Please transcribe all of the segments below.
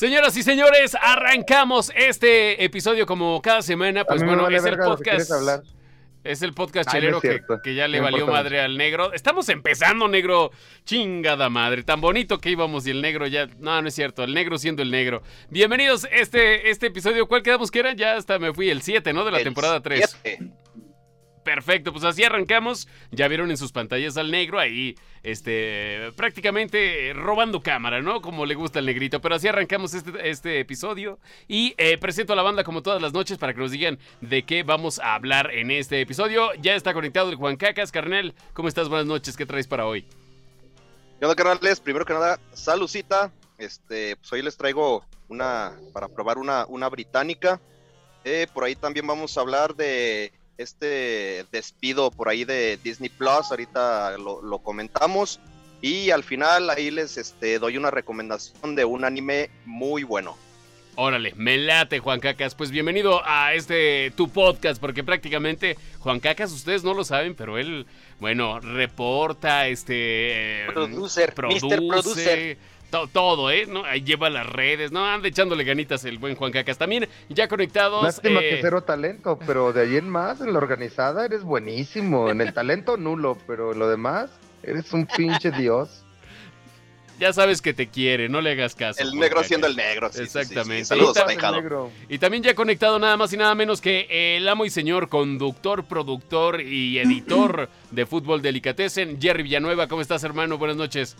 Señoras y señores, arrancamos este episodio como cada semana. Pues bueno, es el podcast. Es el podcast chelero que, ya le valió madre al negro. Estamos empezando, negro. Chingada madre. Tan bonito que íbamos y el negro ya. No, no es cierto. El negro siendo el negro. Bienvenidos este, este episodio. ¿Cuál quedamos que era? Ya hasta me fui. El 7, ¿no? De la temporada 3. Perfecto, pues así arrancamos. Ya vieron en sus pantallas al negro ahí, este, prácticamente robando cámara, ¿no? Como le gusta al negrito. Pero así arrancamos este, este episodio. Y eh, presento a la banda como todas las noches para que nos digan de qué vamos a hablar en este episodio. Ya está conectado el Juan Cacas. Carnel, ¿cómo estás? Buenas noches. ¿Qué traes para hoy? ¿Qué onda, carnales? Primero que nada, saludcita. Este, pues hoy les traigo una, para probar una, una británica. Eh, por ahí también vamos a hablar de este despido por ahí de Disney Plus, ahorita lo, comentamos. Y al final ahí les este, doy una recomendación de un anime muy bueno. Órale, me late Juan Cacas. Pues bienvenido a este tu podcast, porque prácticamente Juan Cacas, ustedes no lo saben, pero él, bueno, reporta, este... Producer, produce, Producer todo, ¿eh? ¿No? Ahí lleva las redes, ¿no? Anda echándole ganitas el buen Juan Cacas. También ya conectados. Lástima que eh, cero talento, pero de ahí en más, en la organizada, eres buenísimo. En el talento, nulo, pero en lo demás, eres un pinche dios. Ya sabes que te quiere, no le hagas caso. El negro siendo el negro. Exactamente. Saludos y, y también ya conectado nada más y nada menos que el amo y señor conductor, productor y editor de Fútbol Delicatessen, Jerry Villanueva. ¿Cómo estás, hermano? Buenas noches.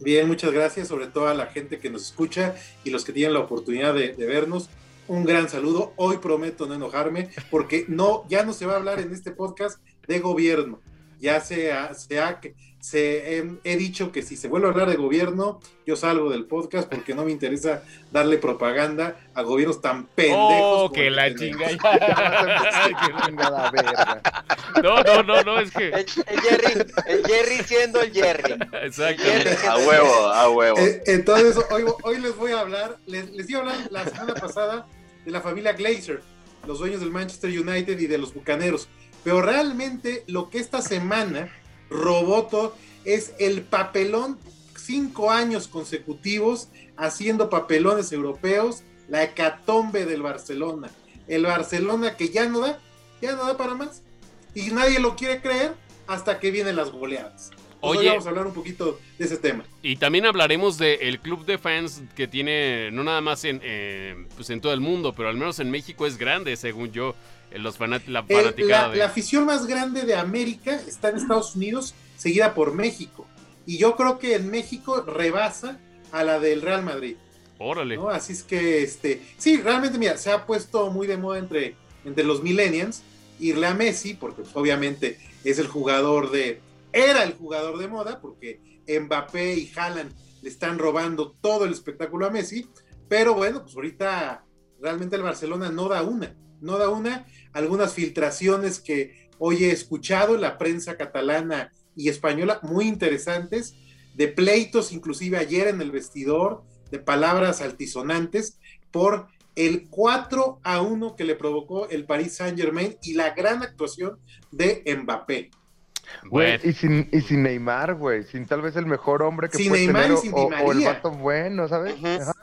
Bien, muchas gracias, sobre todo a la gente que nos escucha y los que tienen la oportunidad de, vernos. Un gran saludo. Hoy prometo no enojarme porque no, ya no se va a hablar en este podcast de gobierno. Ya se ha, se ha, se, he, dicho que si se vuelve a hablar de gobierno, yo salgo del podcast porque no me interesa darle propaganda a gobiernos tan pendejos. Oh, que la chinga. no, no, no, no, es que. El, Jerry, el Jerry siendo el Jerry. Exacto. A huevo, a huevo. Eh, entonces, hoy, hoy, les voy a hablar, les, les iba a hablar la semana pasada de la familia Glazer, los dueños del Manchester United y de los Bucaneros. Pero realmente lo que esta semana Roboto es el papelón cinco años consecutivos haciendo papelones europeos, la hecatombe del Barcelona. El Barcelona que ya no da, ya no da para más. Y nadie lo quiere creer hasta que vienen las goleadas. Hoy vamos a hablar un poquito de ese tema. Y también hablaremos del club de fans que tiene, no nada más en, eh, pues en todo el mundo, pero al menos en México es grande, según yo los la, la, afición más grande de América está en Estados Unidos, seguida por México. Y yo creo que en México rebasa a la del Real Madrid. Órale. Así es que, este, sí, realmente, mira, se ha puesto muy de moda entre, entre los millennials irle a Messi, porque pues, obviamente es el jugador de, era el jugador de moda, porque Mbappé y Haaland le están robando todo el espectáculo a Messi, pero bueno, pues ahorita realmente el Barcelona no da una no da una, algunas filtraciones que hoy he escuchado en la prensa catalana y española, muy interesantes, de pleitos, inclusive ayer en el vestidor, de palabras altisonantes, por el 4 a 1 que le provocó el Paris Saint Germain y la gran actuación de Mbappé. Güey, y sin, y sin Neymar, güey, sin tal vez el mejor hombre que sin puede Neymar tener, y sin o, Di María. o, el vato bueno, ¿sabes?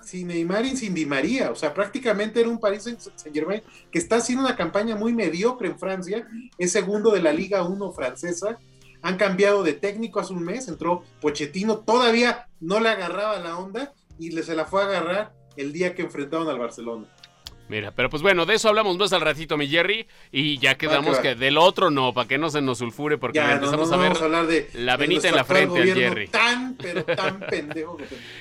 Sin Neymar y sin Di María, o sea, prácticamente era un Paris Saint-Germain que está haciendo una campaña muy mediocre en Francia, es segundo de la Liga 1 francesa, han cambiado de técnico hace un mes, entró Pochettino, todavía no le agarraba la onda y le se la fue a agarrar el día que enfrentaron al Barcelona. Mira, pero pues bueno, de eso hablamos más al ratito, mi Jerry. Y ya quedamos que del otro no, para que no se nos sulfure, porque empezamos a ver la venita en la frente al Jerry. Tan, pero tan pendejo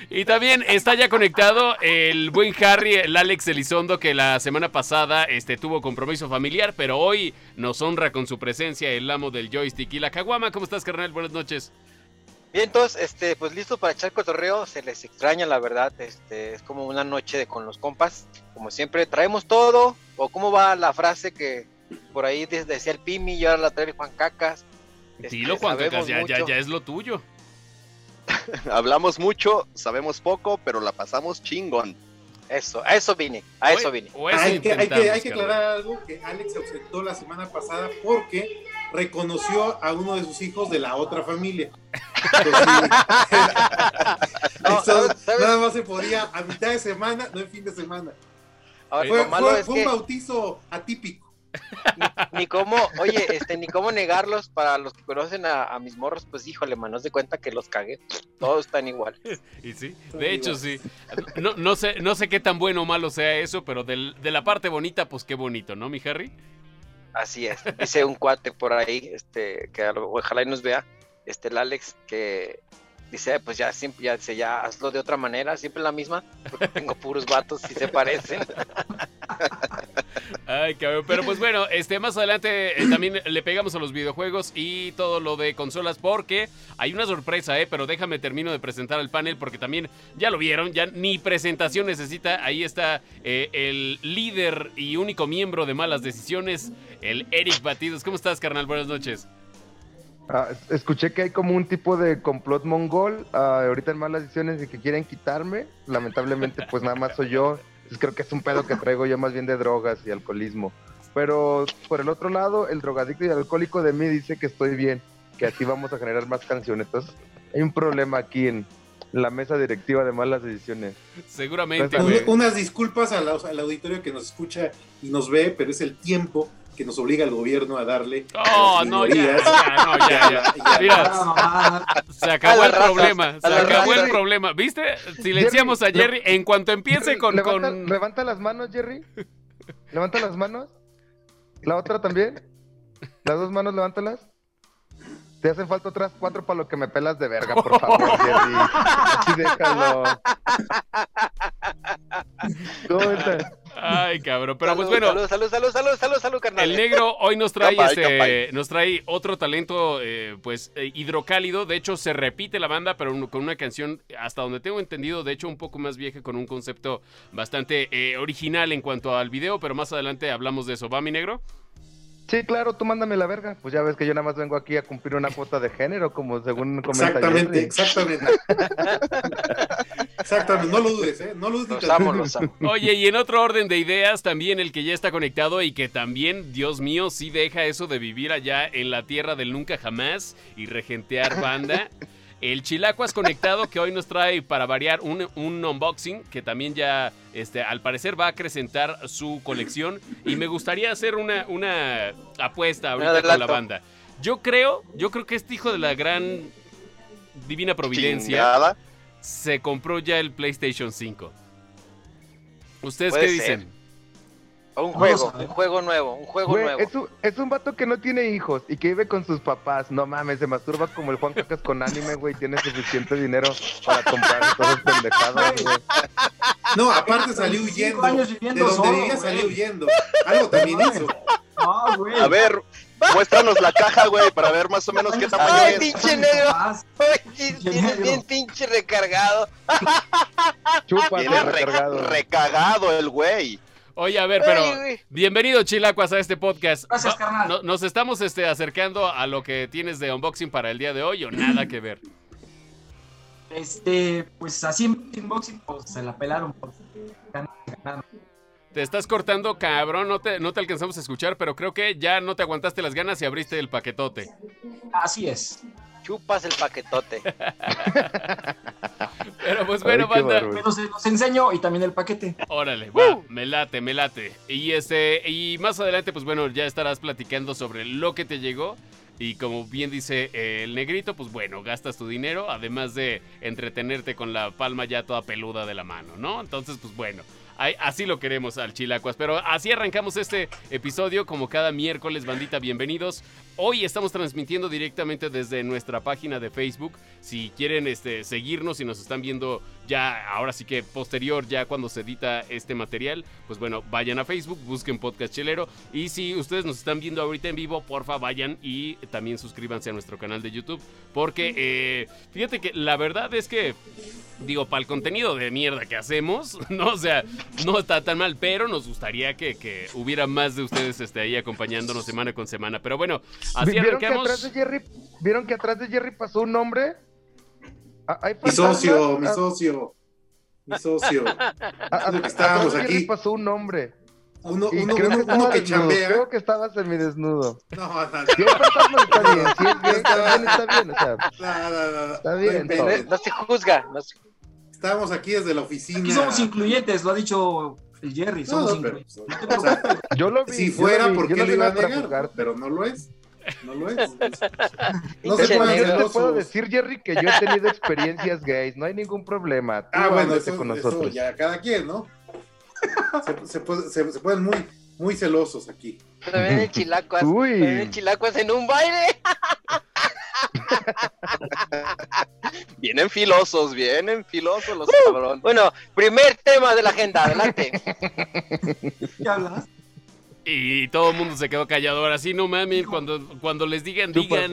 Y también está ya conectado el buen Harry, el Alex Elizondo, que la semana pasada este, tuvo compromiso familiar, pero hoy nos honra con su presencia el amo del joystick y la caguama. ¿Cómo estás, carnal? Buenas noches. Bien, entonces, este, pues listo para echar cotorreo, se les extraña la verdad, este, es como una noche con los compas, como siempre, traemos todo, o cómo va la frase que por ahí decía el Pimi y ahora la trae Juan Cacas. Dilo este, Juan Cacas, ya, ya, ya es lo tuyo. Hablamos mucho, sabemos poco, pero la pasamos chingón. Eso, a eso vine, a eso vine. hay, que, hay, que, hay que aclarar algo que Alex se ausentó la semana pasada porque reconoció a uno de sus hijos de la otra familia. nada más se podía a mitad de semana, no en fin de semana. fue, un bautizo atípico. Ni, cómo, oye, este, ni cómo negarlos para los que conocen a, mis morros, pues híjole, manos de cuenta que los cagué. Todos están igual. Y sí, de hecho sí. No, no, sé, no sé qué tan bueno o malo sea eso, pero de la parte bonita, pues qué bonito, ¿no, mi Harry? Así es. Dice un cuate por ahí, este, que ojalá y nos vea, este, el Alex, que dice, pues ya siempre, ya, ya hazlo de otra manera, siempre la misma, porque tengo puros vatos y se parecen. Ay, cabrón. Pero pues bueno, este, más adelante eh, también le pegamos a los videojuegos y todo lo de consolas porque hay una sorpresa, ¿eh? Pero déjame termino de presentar el panel porque también ya lo vieron, ya ni presentación necesita. Ahí está eh, el líder y único miembro de Malas Decisiones, el Eric Batidos. ¿Cómo estás, carnal? Buenas noches. Ah, escuché que hay como un tipo de complot mongol ah, ahorita en malas decisiones y que quieren quitarme. Lamentablemente, pues nada más soy yo. creo que es un pedo que traigo yo más bien de drogas y alcoholismo. Pero por el otro lado, el drogadicto y el alcohólico de mí dice que estoy bien, que así vamos a generar más canciones. Entonces, hay un problema aquí en la mesa directiva de malas decisiones. Seguramente. unas disculpas al auditorio que nos escucha y nos ve, pero es el tiempo que nos obliga el gobierno a darle. Oh, no, ya, no, ya, ya. Mira, se acabó el problema, se acabó el problema. ¿Viste? Silenciamos a Jerry en cuanto empiece con levanta, levanta las manos, Jerry. Levanta las manos. La otra también. Las dos manos, levántalas. Te hacen falta otras cuatro para lo que me pelas de verga, por favor, Jerry. Así déjalo. ¿Cómo estás? Ay, cabrón. Pero pues bueno. Salud, salud, salud, salud, salud, salud, carnal. El negro hoy nos trae este, nos trae otro talento, eh, pues, eh, hidrocálido. De hecho, se repite la banda, pero con una canción, hasta donde tengo entendido, de hecho, un poco más vieja, con un concepto bastante eh, original en cuanto al video, pero más adelante hablamos de eso. ¿Va, mi negro? Sí, claro, tú mándame la verga. Pues ya ves que yo nada más vengo aquí a cumplir una cuota de género, como según comenta Exactamente, exactamente. exactamente, no lo dudes, ¿eh? No lo dudes. Oye, y en otro orden de ideas, también el que ya está conectado y que también, Dios mío, sí deja eso de vivir allá en la tierra del nunca jamás y regentear banda. El Chilacuas conectado que hoy nos trae para variar un, unboxing que también ya este, al parecer va a acrecentar su colección y me gustaría hacer una, una apuesta ahorita con la banda. Yo creo, yo creo que este hijo de la gran divina providencia se compró ya el PlayStation 5. ¿Ustedes qué dicen? Un juego, un juego nuevo, un juego nuevo. Es un, es un vato que no tiene hijos y que vive con sus papás. No mames, se masturba como el Juan Cacas con anime, güey. Tiene suficiente dinero para comprar todas pendejadas, güey. No, aparte salió huyendo. De donde vivía salió huyendo. Algo también hizo. A ver, muéstranos la caja, güey, para ver más o menos qué tamaño Ay, pinche negro. tienes bien pinche recargado. Chúpate, recargado. recagado el güey. Oye, a ver, pero bienvenido Chilacuas a este podcast. Gracias, carnal. ¿Nos estamos este, acercando a lo que tienes de unboxing para el día de hoy o nada que ver? Este, pues así en unboxing pues, se la pelaron Te estás cortando, cabrón, no te, no te alcanzamos a escuchar, pero creo que ya no te aguantaste las ganas y abriste el paquetote. Así es chupas el paquetote. Pero pues bueno, banda. Los, enseño y también el paquete. Órale, va, me late, me late. Y este, y más adelante, pues bueno, ya estarás platicando sobre lo que te llegó. Y como bien dice el negrito, pues bueno, gastas tu dinero, además de entretenerte con la palma ya toda peluda de la mano, ¿no? Entonces, pues bueno, así lo queremos al Chilacuas. Pero así arrancamos este episodio, como cada miércoles, bandita, bienvenidos. Hoy estamos transmitiendo directamente desde nuestra página de Facebook. Si quieren este, seguirnos y nos están viendo ya, ahora sí que posterior, ya cuando se edita este material, pues bueno, vayan a Facebook, busquen Podcast Chelero. Y si ustedes nos están viendo ahorita en vivo, porfa, vayan y también suscríbanse a nuestro canal de YouTube. Porque eh, fíjate que la verdad es que, digo, para el contenido de mierda que hacemos, ¿no? O sea, no está tan mal, pero nos gustaría que, que hubiera más de ustedes este, ahí acompañándonos semana con semana. Pero bueno, así ¿Vieron que atrás de Jerry, ¿Vieron que atrás de Jerry pasó un hombre? Ah, mi socio, mi socio, mi socio. estábamos aquí. pasó un hombre. Uno, uno, uno, uno que chambea. Creo que estaba semidesnudo. No, no, no. Si es fantasma, está bien. Si es está bien. O sea, No, no, no, no. Está bien, No No, inventes. no se juzga. No se- Estamos aquí desde la oficina. Aquí somos incluyentes, lo ha dicho el Jerry, No, somos no, incluyentes. o sea, yo lo vi. si yo fuera, lo vi, ¿por qué no lo iba a negar? Pero no lo es. No lo es. No se pueden hacer Yo te puedo decir, Jerry, que yo he tenido experiencias gays. No hay ningún problema. Tú Ah, bueno, eso, con eso nosotros. ya cada quien, ¿no? Se, se puede- se- se ponen muy, muy celosos aquí. También el chilacuas. Uy. También el chilacuas en un baile. Vienen filosos, vienen filosos los cabrones. Bueno, primer tema de la agenda, adelante. ¿Qué hablas? Y todo el mundo se quedó callado. Ahora sí, no mames, cuando, cuando les digan, Tú digan.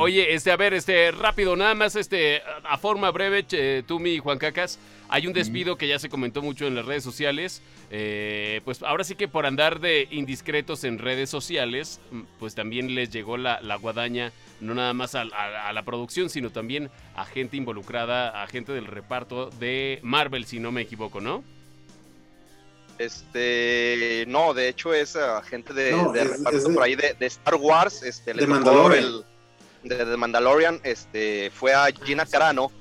Oye, este, a ver, este, rápido, nada más, este, a forma breve, che, tú, mi Juan Cacas, hay un despido que ya se comentó mucho en las redes sociales. eh, pues ahora sí que por andar de indiscretos en redes sociales, mm, pues también les llegó la, la guadaña, no nada más a, a- a la producción, sino también a gente involucrada, a gente del reparto de Marvel, si no me equivoco, ¿no? Este, no, de hecho es ah, gente de, No, de es- reparto es de- por ahí de, de Star Wars, este, De Mandalorian. el- de, de Mandalorian, este, fue a Gina Carano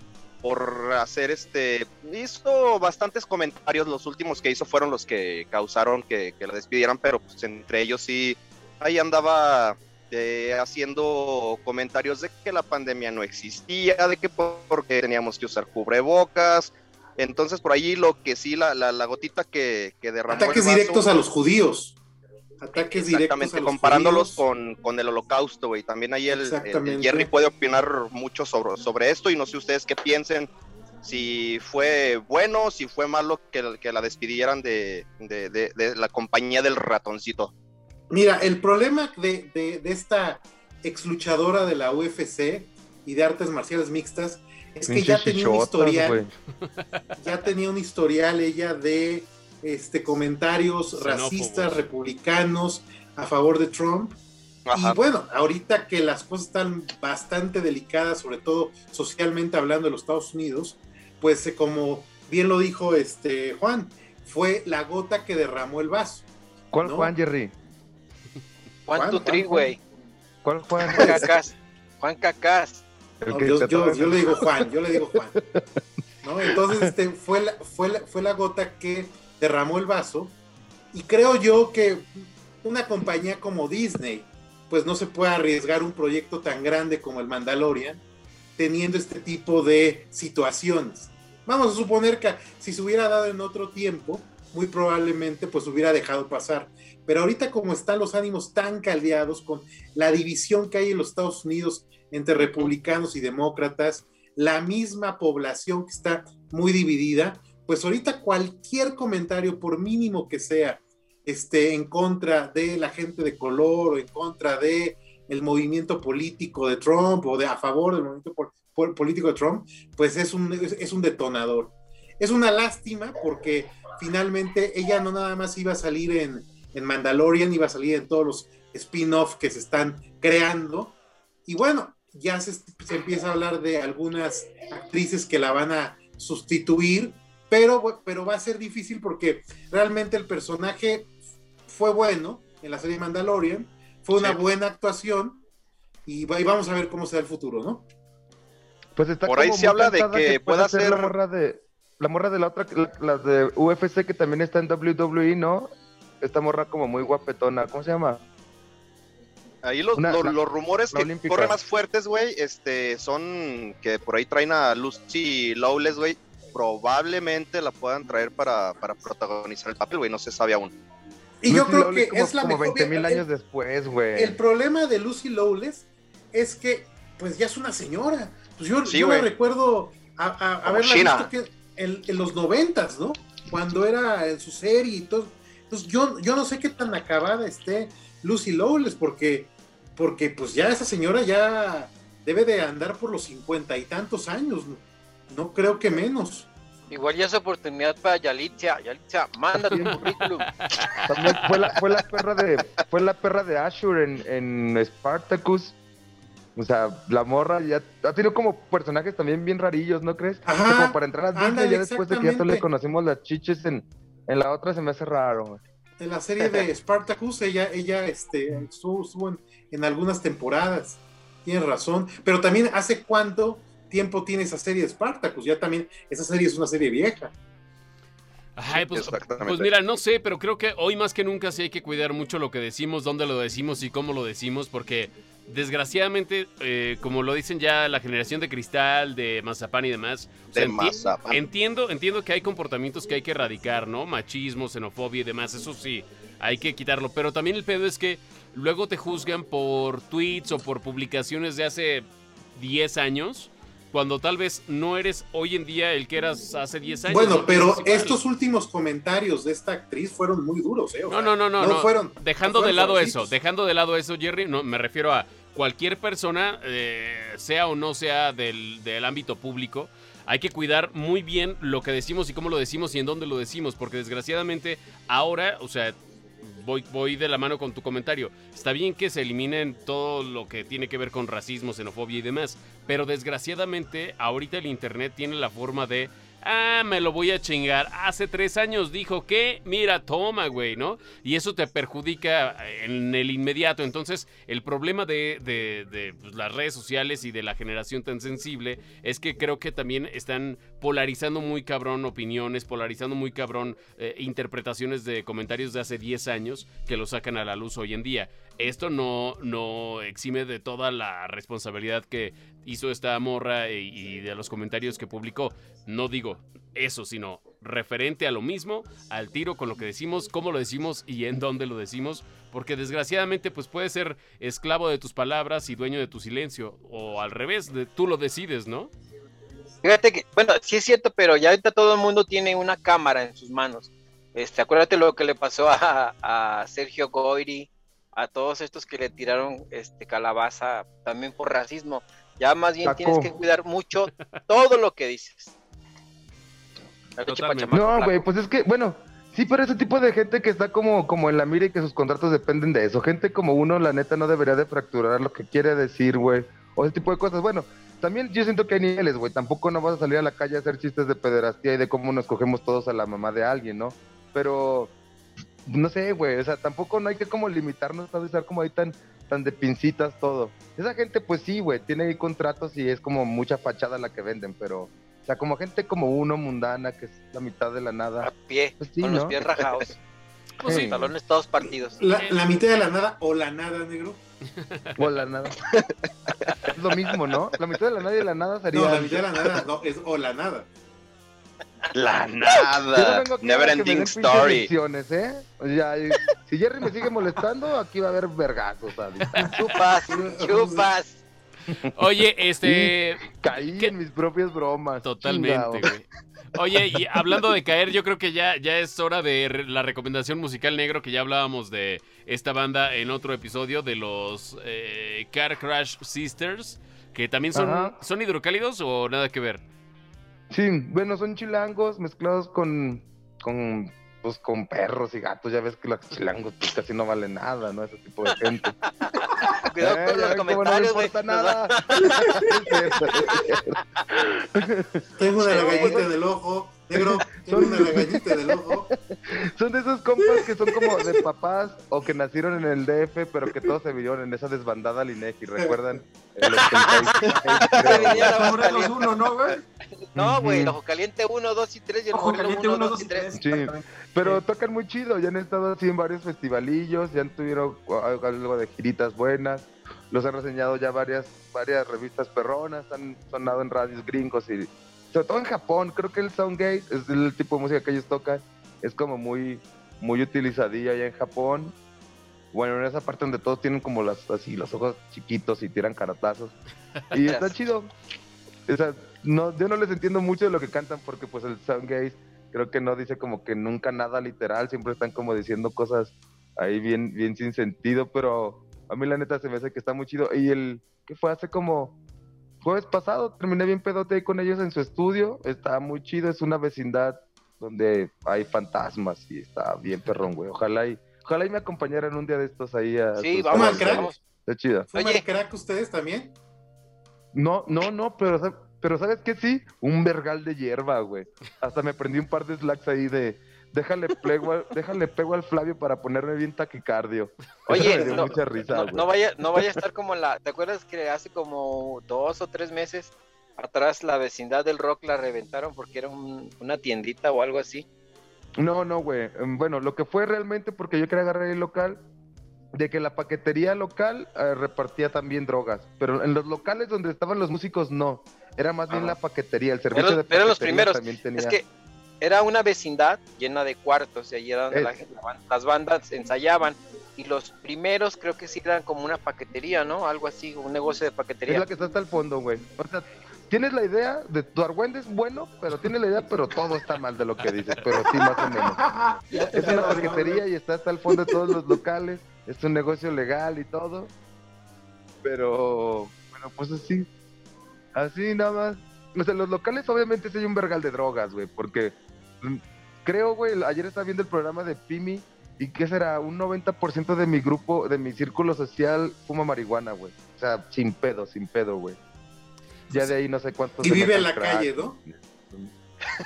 por hacer este, hizo bastantes comentarios, los últimos que hizo fueron los que causaron que, que la despidieran, pero pues entre ellos sí, ahí andaba eh, haciendo comentarios de que la pandemia no existía, de que por- porque teníamos que usar cubrebocas, entonces por ahí lo que sí, la, la, la gotita que, que derramó el Ataques vaso- directos a los judíos. Ataques directos a los comparándolos con, con el holocausto, güey. También ahí el, el-. Jerry puede opinar mucho sobre, sobre esto y no sé ustedes qué piensen, si fue bueno, si fue malo que, que la despidieran de, de, de- de la compañía del ratoncito. Mira, el problema de, de- de esta ex luchadora de la UFC y de artes marciales mixtas es que ya tenía un historial, ya tenía un historial ella de este comentarios Xenófobos. racistas, republicanos a favor de Trump. Ajá. Y bueno, ahorita que las cosas están bastante delicadas, sobre todo socialmente hablando de los Estados Unidos, pues eh, como bien lo dijo este Juan, fue la gota que derramó el vaso. ¿Cuál No. Juan, Jerry? Juan Juan, tu Juan, tri, Juan. güey. ¿Cuál Juan? Juan Cacás. Juan Cacás. No, yo, yo- le digo Juan, yo le digo Juan. ¿No? Entonces, este, fue, la, fue, la, fue la gota que derramó el vaso. Y creo yo que una compañía como Disney, pues no se puede arriesgar un proyecto tan grande como el Mandalorian, teniendo este tipo de situaciones. Vamos a suponer que si se hubiera dado en otro tiempo, muy probablemente pues hubiera dejado pasar. Pero ahorita como están los ánimos tan caldeados con la división que hay en los Estados Unidos entre republicanos y demócratas, la misma población que está muy dividida, pues ahorita cualquier comentario, por mínimo que sea, este, en contra de la gente de color o en contra de el movimiento político de Trump o de a favor del movimiento pol- pol- político de Trump, pues es un, es un detonador. Es una lástima porque finalmente ella no nada más iba a salir en, en Mandalorian, iba a salir en todos los spin-off que se están creando. Y bueno, ya se, se empieza a hablar de algunas actrices que la van a sustituir, pero, pero va a ser difícil porque realmente el personaje fue bueno en la serie Mandalorian, fue una Sí. buena actuación y, va- y vamos a ver cómo será el futuro, ¿no? Pues está Por ahí se habla de que pueda ser ser- la morra de la morra de la otra, la- las de UFC que también está en WWE, ¿no? Esta morra como muy guapetona, ¿cómo se llama? Ahí los, Una- los, la- los rumores que olímpica. corren más fuertes, güey, este, son que por ahí traen a Lucy Lawless, güey. Probablemente la puedan traer para, para protagonizar el papel, güey, no se sabe aún. Y yo creo Lawless que como, es la como mejor. 20 mil el- años después, güey. El problema de Lucy Lowless es que, pues ya es una señora. Pues yo, Sí, yo la recuerdo a, haberla China. visto que en, en los noventas, ¿no? Cuando era en su serie y todo. Entonces yo, yo no sé qué tan acabada esté Lucy Lowless, porque, porque pues ya esa señora ya debe de andar por los cincuenta y tantos años. No, No creo que menos. Igual ya es oportunidad para Yalitza. Yalitza, manda tu currículum. También fue la, fue la perra de fue la perra de Ashur en, en Spartacus. O sea, la morra ya ha tenido como personajes también bien rarillos, ¿no crees? Ajá, como para entrar a Disney ándale, ya después de que ya todos le conocimos las chiches en, en la otra se me hace raro. güey. En la serie de Spartacus, ella, ella este, estuvo, en, en, algunas temporadas. Tienes razón. Pero también, ¿hace cuánto tiempo tiene esa serie de Spartacus? Ya también, esa serie es una serie vieja. Ay, pues, pues, mira, no sé, pero creo que hoy más que nunca sí hay que cuidar mucho lo que decimos, dónde lo decimos y cómo lo decimos, porque desgraciadamente, eh, como lo dicen ya la generación de cristal, de mazapán y demás, entiendo, entiendo que hay comportamientos que hay que erradicar, ¿no? Machismo, xenofobia y demás, eso sí, hay que quitarlo, pero también el pedo es que luego te juzgan por tweets o por publicaciones de hace 10 años cuando tal vez no eres hoy en día el que eras hace 10 años. Bueno, pero estos últimos comentarios de esta actriz fueron muy duros, ¿eh? no, no, no, no, no, fueron. Dejando de lado eso, dejando de lado eso, Jerry, no, me refiero a cualquier persona, eh, sea o no sea del, del ámbito público, hay que cuidar muy bien lo que decimos y cómo lo decimos y en dónde lo decimos, porque desgraciadamente ahora, o sea, voy, de la mano con tu comentario. Está bien que se eliminen todo lo que tiene que ver con racismo, xenofobia y demás, pero desgraciadamente ahorita el Internet tiene la forma de ah, me lo voy a chingar. Hace tres años dijo que, mira, toma, güey, ¿no? Y eso te perjudica en el inmediato. Entonces, el problema de, de, pues, las redes sociales y de la generación tan sensible es que creo que también están polarizando muy cabrón opiniones, polarizando muy cabrón eh, interpretaciones de comentarios de hace 10 años que lo sacan a la luz hoy en día. Esto no, no exime de toda la responsabilidad que hizo esta morra y, de los comentarios que publicó. No digo eso, sino referente a lo mismo, al tiro con lo que decimos, cómo lo decimos y en dónde lo decimos, porque desgraciadamente pues puedes ser esclavo de tus palabras y dueño de tu silencio, o al revés, de, tú lo decides, ¿no? Fíjate que, bueno, sí es cierto, pero ya ahorita todo el mundo tiene una cámara en sus manos. Este, acuérdate lo que le pasó a, a Sergio Goyri, a todos estos que le tiraron este calabaza también por racismo. Ya más bien tienes que cuidar mucho todo lo que dices. No, güey, pues es que, bueno, sí, pero ese tipo de gente que está como, como en la mira y que sus contratos dependen de eso. Gente como uno, la neta, no debería de fracturar lo que quiere decir, güey. O ese tipo de cosas. Bueno, también yo siento que hay niveles, güey. Tampoco no vas a salir a la calle a hacer chistes de pederastía y de cómo nos cogemos todos a la mamá de alguien, ¿no? Pero no sé, güey, o sea, tampoco no hay que como limitarnos a estar como ahí tan, tan de pincitas todo. Esa gente, pues sí, güey, tiene ahí contratos y es como mucha fachada la que venden, pero, o sea, como gente como uno, mundana, que es la mitad de la nada. A pie, pues con los pies rajados. Pues sí. Talones todos partidos. La, mitad de la nada o la nada, negro. O la nada. es lo mismo, ¿no? La mitad de la nada y la nada sería. No, la mitad de la nada, no, es o la nada. La nada. Never ending story. ¿eh? ya, si Jerry me sigue molestando, aquí va a haber vergazos. Chupas, chupas. Oye, este. caí en mis propias bromas. Totalmente, güey. Oye, y hablando de caer, yo creo que ya, ya es hora de la recomendación musical negro, que ya hablábamos de esta banda en otro episodio de los eh, Car Crash Sisters, que también son, son hidrocálidos o nada que ver. Sí, bueno, son chilangos mezclados con, con, pues, con perros y gatos. Ya ves que los chilangos pues, casi no valen nada, ¿no? Ese tipo de gente. Cuidado con eh, los comentarios, no importa nada. Tengo una gallita del ojo. Negro, tengo una gallita del ojo. Son de esos compas que son como de papás o que nacieron en el DF, pero que todos se vieron en esa desbandada Linegi, ¿recuerdan? El 86. uno, ¿no, güey? No, güey, el Ojo Caliente 1, 2 y 3 y el Ojo Caliente 1, 2 y 3. Sí, pero tocan muy chido, ya han estado así en varios festivalillos, ya han tuvieron algo de giritas buenas, los han reseñado ya varias varias revistas perronas, han sonado en radios gringos y sobre todo en Japón, creo que el Soundgate es el tipo de música que ellos tocan, es como muy muy utilizadilla allá en Japón. Bueno, en esa parte donde todos tienen como las así los ojos chiquitos y tiran caratazos. Y está chido. O sea, no, yo no les entiendo mucho de lo que cantan porque pues el Soundgaze creo que no dice como que nunca nada literal, siempre están como diciendo cosas ahí bien, bien sin sentido, pero a mí la neta se me hace que está muy chido. Y el que fue hace como jueves pasado, terminé bien pedote ahí con ellos en su estudio, está muy chido, es una vecindad donde hay fantasmas y está bien perrón, güey. Ojalá y, ojalá y me acompañaran un día de estos ahí a... Sí, vamos al crack. Está chido. Oye, crack ustedes también? No, no, no, pero pero ¿sabes qué? Sí, un vergal de hierba, güey. Hasta me prendí un par de slacks ahí de, Déjale, déjale pego al Flavio para ponerme bien taquicardio. Oye, no, mucha risa, no, vaya, no vaya a estar como la. ¿Te acuerdas que hace como dos o tres meses atrás la vecindad del rock la reventaron porque era una tiendita o algo así? No, no, güey. Bueno, lo que fue realmente porque yo quería agarrar el local, de que la paquetería local eh, repartía también drogas, pero en los locales donde estaban los músicos no. Era más bien la paquetería, el servicio de paquetería los primeros. también tenía. Es que era una vecindad llena de cuartos y allí era donde las bandas ensayaban. Y los primeros creo que sí eran como una paquetería, ¿no? Algo así, un negocio de paquetería. Es la que está hasta el fondo, güey. O sea, tienes la idea de tu argüende es bueno, pero tiene la idea, pero todo está mal de lo que dices, pero sí, más o menos. es una paquetería y está hasta el fondo de todos los locales. Es un negocio legal y todo. Pero, bueno, pues así. Así nada más. O sea, los locales obviamente sí hay un vergal de drogas, güey, porque creo, güey, ayer estaba viendo el programa de Pimi y ¿qué será? Un 90% de mi grupo, de mi círculo social fuma marihuana, güey. O sea, sin pedo, sin pedo, güey. Ya de ahí no sé cuántos. Y vive en la calle, ¿no?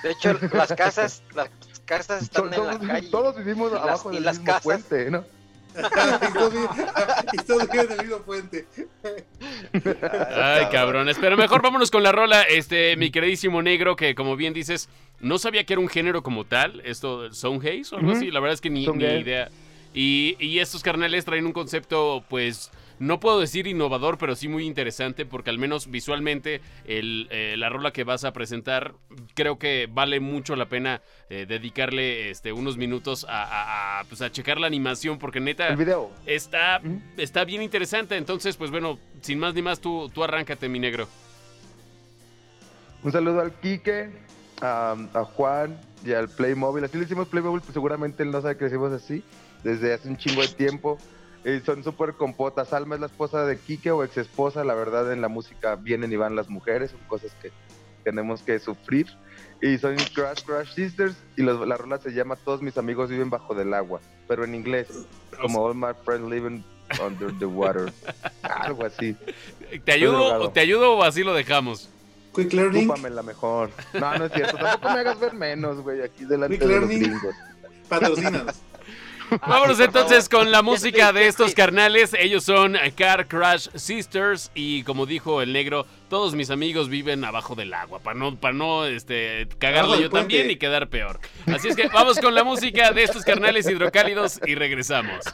De hecho, las casas, las casas están en la calle. Todos vivimos abajo del mismo puente, ¿no? y todos viven en el mismo puente. Ay, cabrones. Pero mejor vámonos con la rola, este, mi queridísimo negro, que como bien dices, no sabía que era un género como tal, esto, Sound Haze o algo así, la verdad es que ni, ni idea. Y, y, estos carnales traen un concepto, pues, no puedo decir innovador, pero sí muy interesante, porque al menos visualmente el, eh, la rola que vas a presentar, creo que vale mucho la pena eh, dedicarle este, unos minutos a, pues, a, checar la animación, porque neta, el video. Está, está bien interesante. Entonces, pues bueno, sin más ni más, tú, tú arráncate, mi negro. Un saludo al Quique, a, Juan y al Playmobil. Así le hicimos Playmobil, pues seguramente él no sabe que le decimos así desde hace un chingo de tiempo. Y son súper compotas. Alma es la esposa de Kike o ex esposa. La verdad, en la música vienen y van las mujeres. Son cosas que tenemos que sufrir. Y son Crash Crash Sisters. Y la rola se llama Todos mis amigos viven bajo del agua. Pero en inglés. Como All my friends living under the water. Algo así. ¿Te ayudo, o ¿Te ayudo o así lo dejamos? Quick Learning. la mejor. No, no es cierto. Tampoco me hagas ver menos, güey, aquí delante de los gringos. Patrocínanos. Vámonos entonces con la música de estos carnales. Ellos son Car Crash Sisters y como dijo el negro, todos mis amigos viven abajo del agua para no para no este cagarle yo también y quedar peor. Así es que vamos con la música de estos carnales hidrocálidos y regresamos.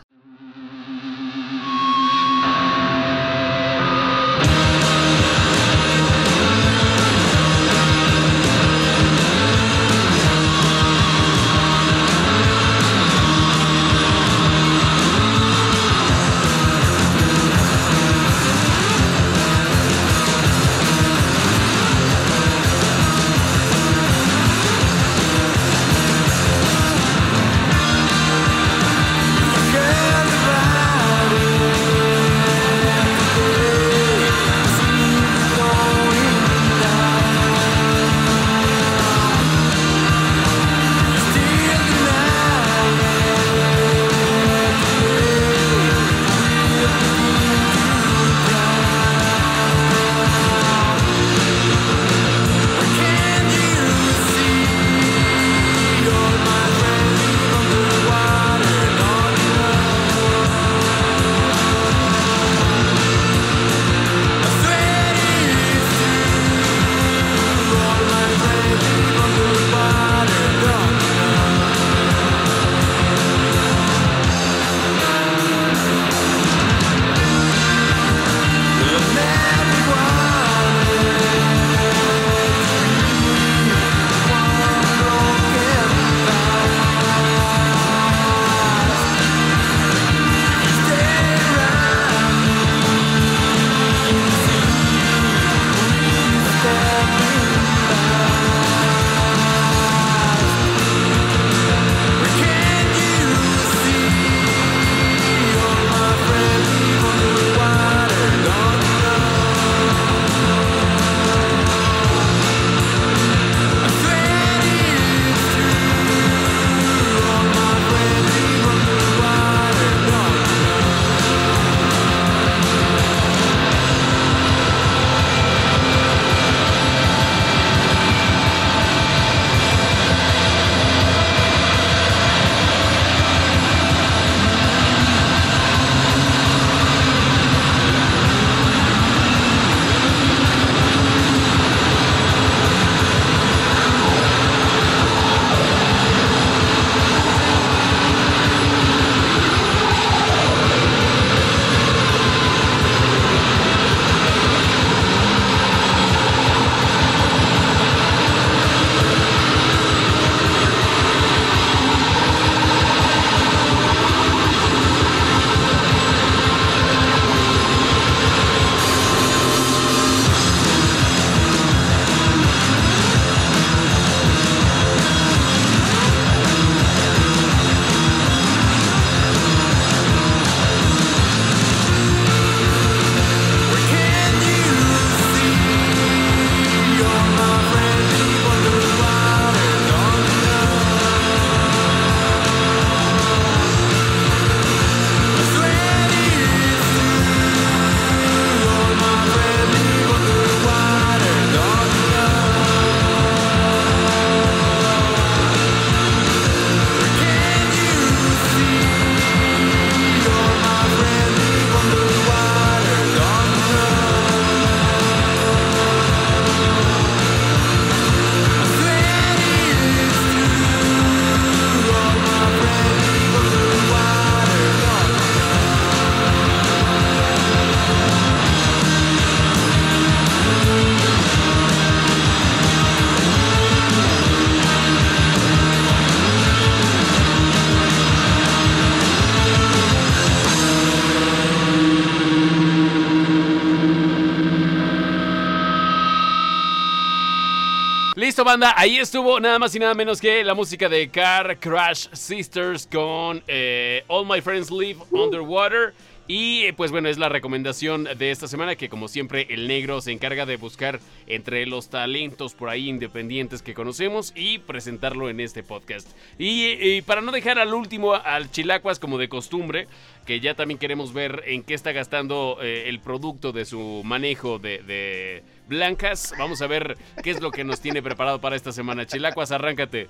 Banda, ahí estuvo nada más y nada menos que la música de Car Crash Sisters con eh, All My Friends Live Underwater. Y pues bueno, es la recomendación de esta semana que como siempre el negro se encarga de buscar entre los talentos por ahí independientes que conocemos y presentarlo en este podcast. Y, para no dejar al último al Chilacuas como de costumbre, que ya también queremos ver en qué está gastando eh, el producto de su manejo de, blancas, vamos a ver qué es lo que nos tiene preparado para esta semana. Chilacuas, arráncate.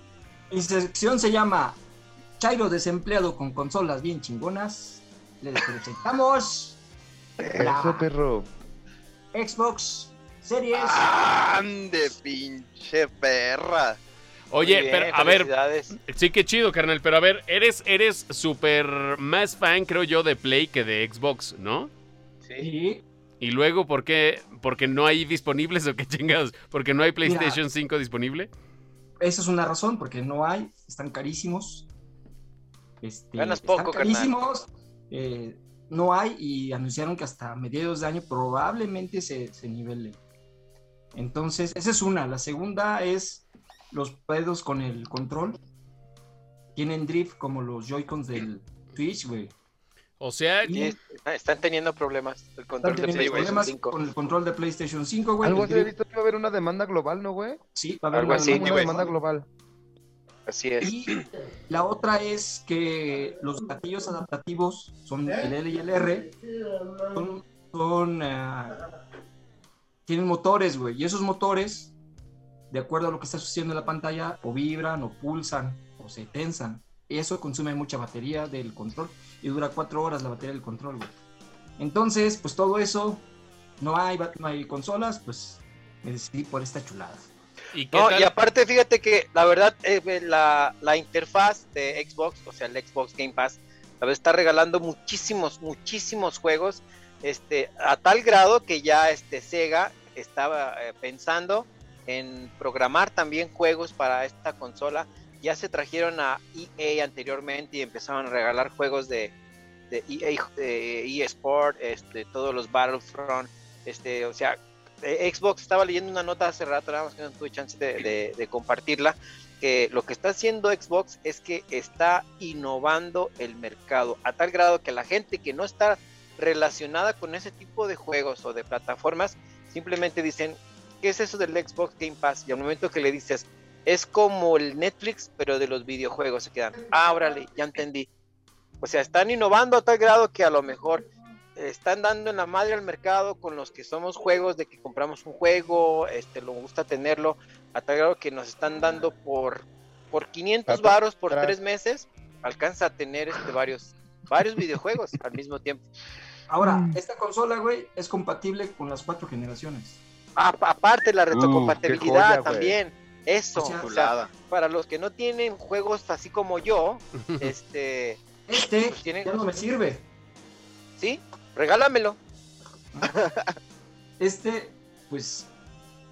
Mi sección se llama Chairo desempleado con consolas bien chingonas les presentamos Eso, perro. Xbox Series. ¡Ande, pinche perra! Oye, pero a ver, sí que chido, carnal, pero a ver, eres eres súper más fan, creo yo, de Play que de Xbox, ¿no? Sí. Y luego, ¿por qué? ¿Porque no hay disponibles o qué chingados? ¿Porque no hay PlayStation 5 disponible? Esa es una razón, porque no hay, están carísimos. Este, Ganas poco, están carísimos. Eh, no hay y anunciaron que hasta mediados de año probablemente se, se nivele. Entonces, esa es una. La segunda es los pedos con el control. Tienen drift como los Joy-Cons del Twitch, güey. O sea, están teniendo problemas, el control de PlayStation 5. con el control de PlayStation 5, güey. Algo ha visto que va a haber una demanda global, ¿no, güey? Sí, va a haber una, una demanda global. Así es. Y la otra es que los gatillos adaptativos son el L y el R, son, eh, tienen motores, güey, y esos motores, de acuerdo a lo que está sucediendo en la pantalla, o vibran, o pulsan, o se tensan. Y eso consume mucha batería del control y dura cuatro horas la batería del control, güey. Entonces, pues todo eso, no hay, no hay consolas, pues me decidí por esta chulada. ¿Y, y aparte, fíjate que la verdad, eh, la, la, interfaz de Xbox, o sea, el Xbox Game Pass, la verdad está regalando muchísimos, muchísimos juegos, este, a tal grado que ya este Sega estaba eh, pensando en programar también juegos para esta consola. Ya se trajeron a EA anteriormente y empezaron a regalar juegos de, EA, de EA Sport, este, todos los Battlefront, este, o sea, eh, Xbox estaba leyendo una nota hace rato, nada más que no tuve chance de, compartirla, que lo que está haciendo Xbox es que está innovando el mercado a tal grado que la gente que no está relacionada con ese tipo de juegos o de plataformas simplemente dicen, ¿qué es eso del Xbox Game Pass? Y al momento que le dices, es como el Netflix, pero de los videojuegos, se quedan, ábrale, ya entendí. O sea, están innovando a tal grado que a lo mejor están dando en la madre al mercado con los que somos juegos de que compramos un juego, este, lo gusta tenerlo, a tal grado que nos están dando por, por 500 varos por tres meses, alcanza a tener este, varios, varios videojuegos al mismo tiempo. Ahora, mm. esta consola, güey, es compatible con las cuatro generaciones. aparte la retrocompatibilidad uh, también. Eso, para los que no tienen juegos así como yo, este... Este pues ya no me sirve. ¿Sí? regálamelo. Este, pues,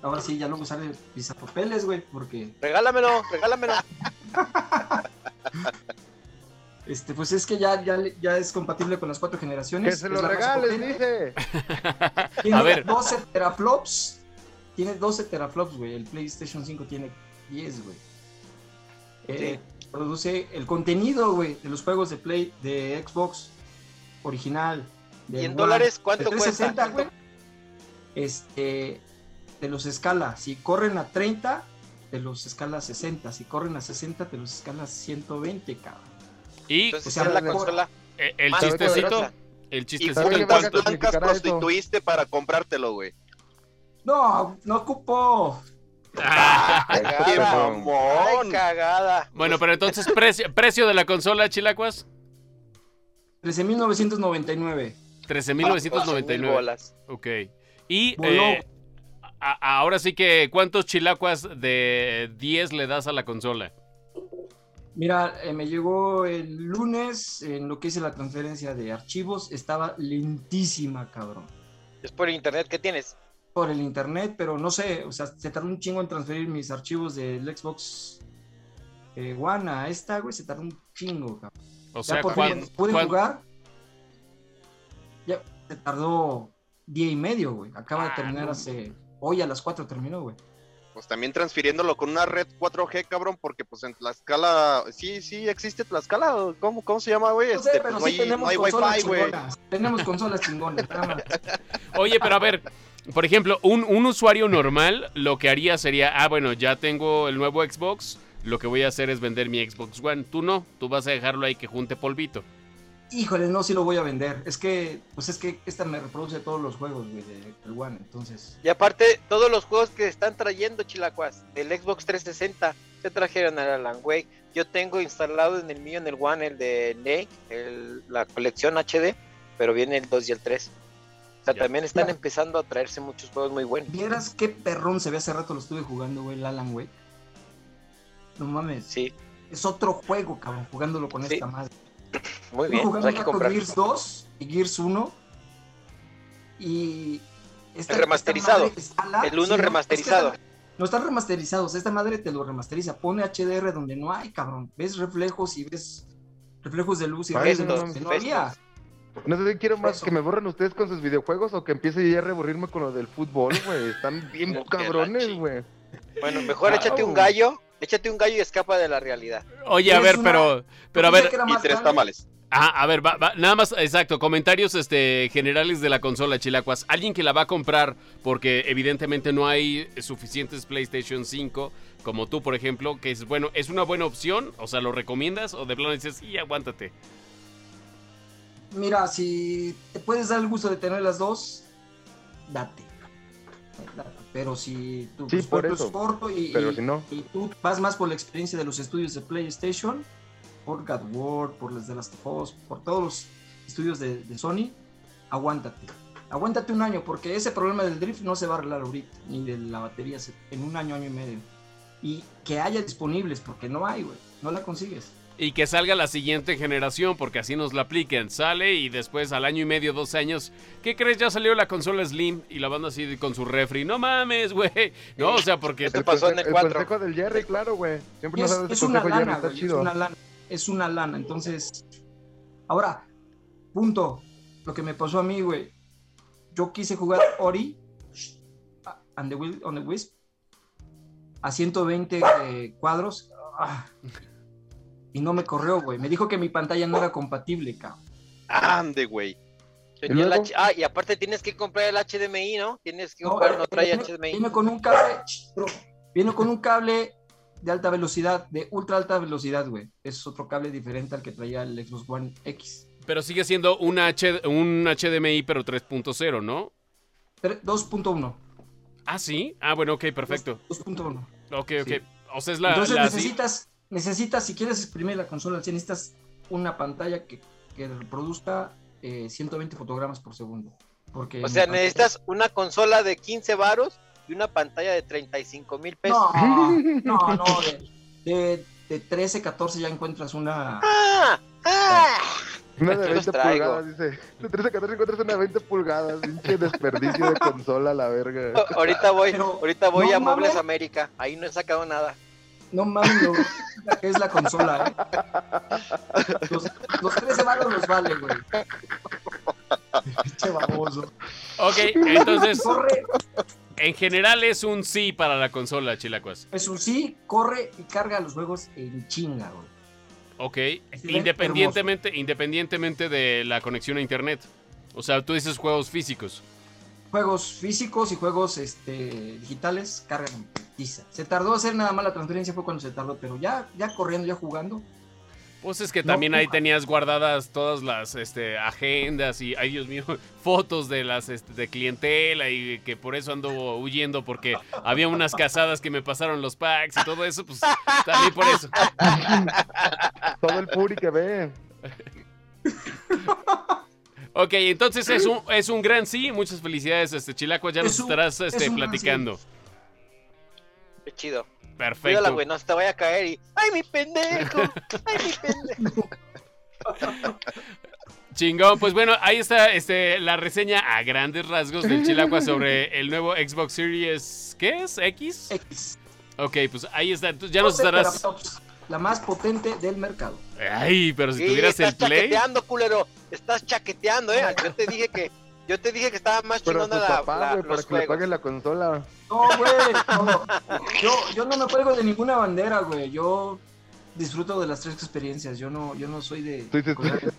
ahora sí, ya luego sale papeles, güey, porque... Regálamelo, regálamelo. Este, pues es que ya, ya, ya es compatible con las cuatro generaciones. Que se lo regales, dice. Tiene A ver. 12 teraflops. Tiene 12 teraflops, güey. El PlayStation 5 tiene 10, güey. Eh, produce el contenido, güey, de los juegos de Play, de Xbox original, ¿Y en dólares cuánto cuesta? este, te los escala. Si corren a 30, te los escala a 60. Si corren a 60, te los escala a 120, cabrón. Y o sea, la consola eh, el chistecito, el chistecito en cuánto blancas constituiste para comprártelo, güey. No, no ocupo. Ah, ¡Qué mamón! cagada. Bueno, pero entonces, precio, precio de la consola, Chilacuas. 13.999. 13.999. Ok. Y eh, ahora sí que, ¿cuántos chilacuas de 10 le das a la consola? Mira, eh, me llegó el lunes en lo que hice la transferencia de archivos. Estaba lentísima, cabrón. ¿Es por internet que tienes? Por el internet, pero no sé, o sea, se tardó un chingo en transferir mis archivos del Xbox eh, One a esta, güey, se tardó un chingo, cabrón. O sea, por pude jugar ya tardó día y medio, güey. Acaba de ah, terminar hace. Hoy a las 4 terminó, güey. pues también transfiriéndolo con una red 4G, cabrón, porque pues en Tlaxcala, sí, sí existe Tlaxcala, ¿cómo, cómo se llama, güey? No, sé, este, pero pues, sí no hay, wifi, güey. Tenemos consolas chingonas, Oye, pero a ver, por ejemplo, un, un usuario normal lo que haría sería, ah, bueno, ya tengo el nuevo Xbox, lo que voy a hacer es vender mi Xbox One. Tú no, tú vas a dejarlo ahí que junte polvito. Híjole, no, sí lo voy a vender. Es que, pues es que esta me reproduce todos los juegos, güey, del One, entonces. Y aparte, todos los juegos que están trayendo, Chilacuas, del Xbox 360, se trajeron a Alan Wake. Yo tengo instalado en el mío, en el One, el de Nate, la colección HD, pero viene el 2 y el 3. O sea, también están empezando a traerse muchos juegos muy buenos. ¿Vieras qué perrón se ve hace rato? Lo estuve jugando, güey, el Alan Wake. No mames. Sí. Es otro juego, cabrón, jugándolo con esta madre. Muy bien, jugando hay que comprar. Gears 2 y Gears 1 y esta, el remasterizado. el 1 remasterizado. no están remasterizados, esta madre te lo remasteriza, pone HDR donde no hay, cabrón. Ves reflejos y ves reflejos de luz y ves no, no había. No sé si quiero más que me borren ustedes con sus videojuegos o que empiece ya a reburrirme con lo del fútbol, güey. Están bien cabrones, güey. Bueno, mejor échate un gallo Échate un gallo y escapa de la realidad. Oye, a ver, pero, pero a ver. Y tres tamales. Ah, a ver, nada más, exacto, comentarios este, generales de la consola Chilacuas. Alguien que la va a comprar porque evidentemente no hay suficientes PlayStation 5, como tú, por ejemplo, que es bueno, ¿es una buena opción? O sea, ¿lo recomiendas? ¿O de plano dices, sí, aguántate? Mira, si te puedes dar el gusto de tener las dos, date. Pero si tu sí, es corto y, y, tú vas más por la experiencia de los estudios de PlayStation, por God War, por las de las of por todos los estudios de, Sony, aguántate. Aguántate un año, porque ese problema del drift no se va a arreglar ahorita, ni de la batería en un año, año y medio. Y que haya disponibles, porque no hay, güey, no la consigues. Y que salga la siguiente generación, porque así nos la apliquen. Sale y después al año y medio, dos años, ¿qué crees? Ya salió la consola Slim y la banda así con su refri. No mames, güey. No, o sea, porque... te pasó en el, el consejo del Jerry, claro, güey. Siempre es, nos es una lana, Jerry, Es una lana. Es una lana. Entonces, ahora, punto. Lo que me pasó a mí, güey. Yo quise jugar Ori on the, on the Wisp a 120 eh, cuadros. Ah y no me corrió, güey. Me dijo que mi pantalla no era compatible, cabrón. Ande, güey. Ah, y aparte tienes que comprar el HDMI, ¿no? Tienes que comprar, no, trae HDMI. Viene con un cable, viene con un cable de alta velocidad, de ultra alta velocidad, güey. Es otro cable diferente al que traía el Xbox One X. Pero sigue siendo un, un HDMI, pero 3.0, ¿no? 2.1. Ah, sí. Ah, bueno, ok, perfecto. 2.1. Ok, ok. O sea, es la. Entonces necesitas, necesitas, si quieres exprimir la consola necesitas una pantalla que, que reproduzca 120 eh, fotogramas por segundo. Porque o sea, necesitas una consola de 15 varos y una pantalla de 35 mil pesos. No, no, no, de, de, 13, 14 ya encuentras una... ¡Ah! ¡Ah! Una de 20 pulgadas, dice. De 13 a 14 encuentras una de 20 pulgadas. Pinche desperdicio de consola, la verga. ahorita voy, ahorita voy a Muebles América. Ahí no he sacado nada. No mames, que es la consola, ¿eh? Los, los 13 varos los vale, güey. Pinche baboso. Ok, entonces. Corre. En general es un sí para la consola, Chilacuas. Es un sí, corre y carga los juegos en chinga, güey. Ok, independientemente, independientemente de la conexión a internet. O sea, tú dices juegos físicos juegos físicos y juegos este, digitales cargan Se tardó hacer nada más la transferencia, fue cuando se tardó, pero ya, ya corriendo, ya jugando. Pues es que también ahí tenías guardadas todas las este, agendas y, ay Dios mío, fotos de las este, de clientela y que por eso ando huyendo porque había unas casadas que me pasaron los packs y todo eso, pues también por eso. Todo el puri que ve. Ok, entonces es un, es un gran sí. Muchas felicidades, este Chilaco. Ya nos estarás este, platicando. Chido. Perfecto. Cuídala, güey, no se te vaya a caer y. ¡Ay, mi pendejo! ¡Ay, mi pendejo! Chingón, pues bueno, ahí está este, la reseña a grandes rasgos del Chilacua sobre el nuevo Xbox Series. ¿Qué es? ¿X? X. Ok, pues ahí está. ya nos estarás. La más potente del mercado. Ay, pero si tuvieras el play. Estás chaqueteando, culero. Estás chaqueteando, ¿eh? Yo te dije que, Yo te dije que estaba más chingona la, papá, la güey, para que le paguen la consola. No, güey, no. Yo, yo no me cuelgo de ninguna bandera, güey. Yo disfruto de las tres experiencias. Yo no, yo no soy de. Tú dices,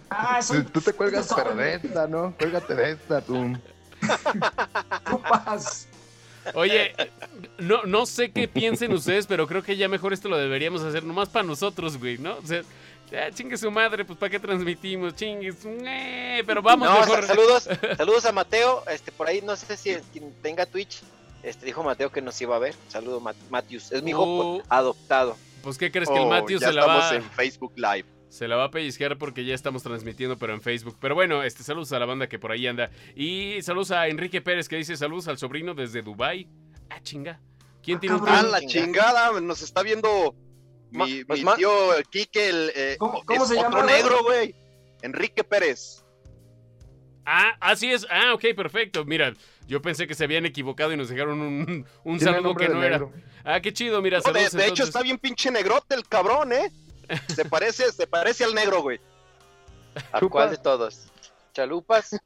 ah, soy, tú te cuelgas, pero de esta, ¿no? Cuélgate de esta, tú. Oye, no, no sé qué piensen ustedes, pero creo que ya mejor esto lo deberíamos hacer nomás para nosotros, güey, ¿no? O sea, ya chingue su madre, pues para qué transmitimos, chingue eh, pero vamos mejor. Saludos, saludos a Mateo, este por ahí no sé si quien tenga Twitch, este dijo Mateo que nos iba a ver. Saludos Matius, es mi hijo uh. adoptado. Pues qué crees que el oh, Matius se la va en Facebook Live. Se la va a pellizcar porque ya estamos transmitiendo, pero en Facebook. Pero bueno, este saludos a la banda que por ahí anda. Y saludos a Enrique Pérez que dice saludos al sobrino desde Dubai. Ah, chinga. ¿Quién tiene un Ah, la chingada, nos está viendo mi, pues tío Quique, el, eh, ¿Cómo, se otro llama, negro, güey. Enrique Pérez. Ah, así es. Ah, ok, perfecto. Mira, yo pensé que se habían equivocado y nos dejaron un, un saludo que no era. Ah, qué chido, mira, saludos. de, de hecho, está bien pinche negrote el cabrón, ¿eh? Se parece, se parece al negro, güey. ¿A cuál de todos? ¿Chalupas?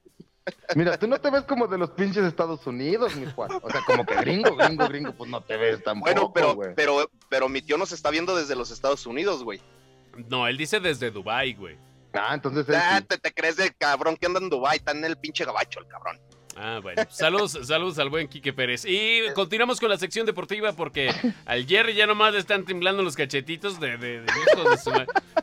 Mira, tú no te ves como de los pinches Estados Unidos, mi Juan. O sea, como que gringo, gringo, gringo, pues no te ves tampoco, Bueno, pero, pero, pero mi tío nos está viendo desde los Estados Unidos, güey. No, él dice desde Dubai, güey. Ah, entonces... Ah, te, te, crees del cabrón que anda en Dubai, está en el pinche gabacho el cabrón. Ah, bueno. Saludos, saludos al buen Quique Pérez. Y continuamos con la sección deportiva porque al Jerry ya nomás le están temblando los cachetitos de, de,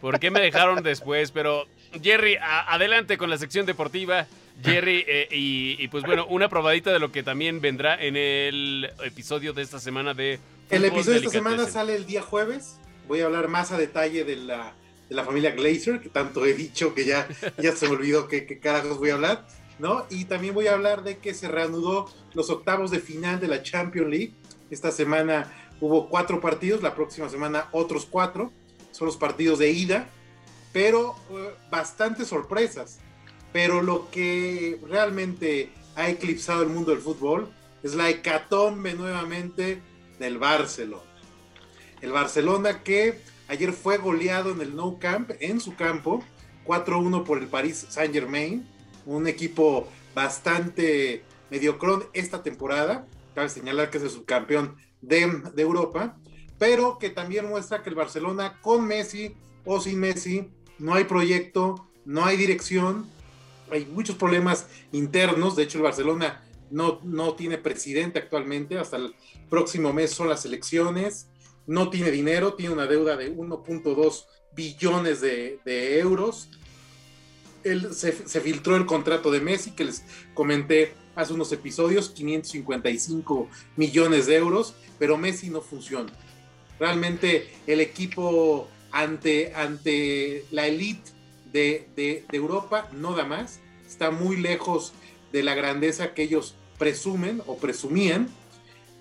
¿Por qué me dejaron después? Pero, Jerry, adelante con la sección deportiva. Jerry, eh, y, pues bueno, una probadita de lo que también vendrá en el episodio de esta semana de... El episodio de esta semana sale el día jueves. Voy a hablar más a detalle de la, de la familia Glazer, que tanto he dicho que ya, ya se me olvidó qué carajos voy a hablar. ¿No? Y también voy a hablar de que se reanudó los octavos de final de la Champions League. Esta semana hubo cuatro partidos, la próxima semana otros cuatro. Son los partidos de ida, pero eh, bastantes sorpresas. Pero lo que realmente ha eclipsado el mundo del fútbol es la hecatombe nuevamente del Barcelona. El Barcelona que ayer fue goleado en el No Camp, en su campo, 4-1 por el Paris Saint Germain un equipo bastante mediocrón esta temporada. Cabe señalar que es el subcampeón de, de Europa, pero que también muestra que el Barcelona con Messi o sin Messi no hay proyecto, no hay dirección, hay muchos problemas internos. De hecho, el Barcelona no, no tiene presidente actualmente, hasta el próximo mes son las elecciones, no tiene dinero, tiene una deuda de 1.2 billones de, de euros se, filtró el contrato de Messi, que les comenté hace unos episodios, 555 millones de euros, pero Messi no funciona. Realmente el equipo ante, ante la elite de, Europa no da más, está muy lejos de la grandeza que ellos presumen o presumían.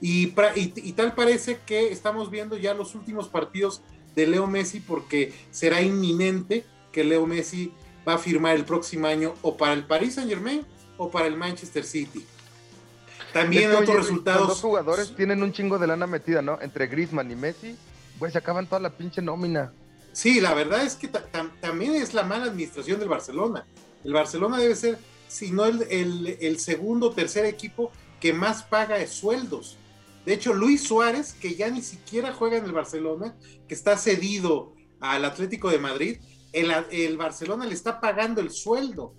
Y, y, tal parece que estamos viendo ya los últimos partidos de Leo Messi porque será inminente que Leo Messi va a firmar el próximo año o para el Paris Saint Germain o para el Manchester City. También otros resultados. Los dos jugadores tienen un chingo de lana metida, ¿no? Entre Griezmann y Messi, pues se acaban toda la pinche nómina. Sí, la verdad es que también es la mala administración del Barcelona. El Barcelona debe ser, si no el, el segundo o tercer equipo que más paga de sueldos. De hecho, Luis Suárez, que ya ni siquiera juega en el Barcelona, que está cedido al Atlético de Madrid, el, Barcelona le está pagando el sueldo.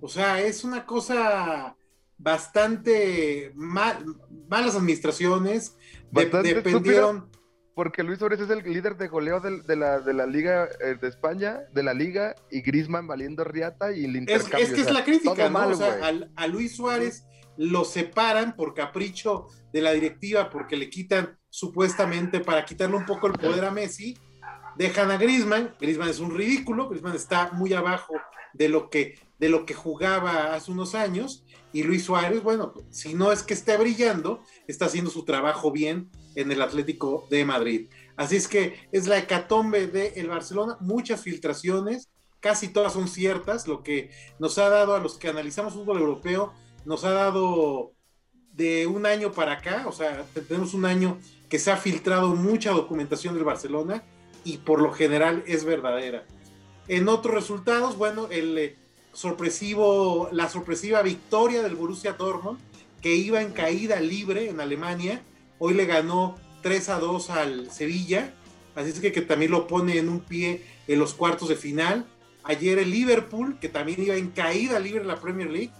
O sea, es una cosa bastante mal, malas administraciones. dependieron. Porque Luis Suárez es el líder de goleo de, la, de la Liga eh, de España, de la Liga, y Grisman valiendo riata y el intercambio. Es, que es la crítica, ¿no? o sea, a, Luis Suárez lo separan por capricho de la directiva, porque le quitan supuestamente para quitarle un poco el poder a Messi dejan a Grisman, Grisman es un ridículo, Grisman está muy abajo de lo que de lo que jugaba hace unos años y Luis Suárez, bueno, si no es que esté brillando, está haciendo su trabajo bien en el Atlético de Madrid. Así es que es la hecatombe del el Barcelona, muchas filtraciones, casi todas son ciertas, lo que nos ha dado a los que analizamos fútbol europeo, nos ha dado de un año para acá, o sea, tenemos un año que se ha filtrado mucha documentación del Barcelona y por lo general es verdadera. En otros resultados, bueno, el, eh, sorpresivo, la sorpresiva victoria del Borussia Dortmund, que iba en caída libre en Alemania. Hoy le ganó 3 a 2 al Sevilla, así es que, que también lo pone en un pie en los cuartos de final. Ayer el Liverpool, que también iba en caída libre en la Premier League,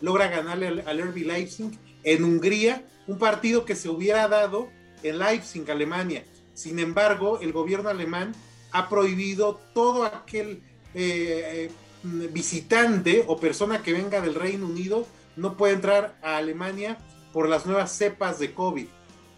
logra ganarle al, al Leipzig en Hungría, un partido que se hubiera dado en Leipzig, Alemania. Sin embargo, el gobierno alemán ha prohibido todo aquel eh, eh, visitante o persona que venga del Reino Unido no puede entrar a Alemania por las nuevas cepas de COVID.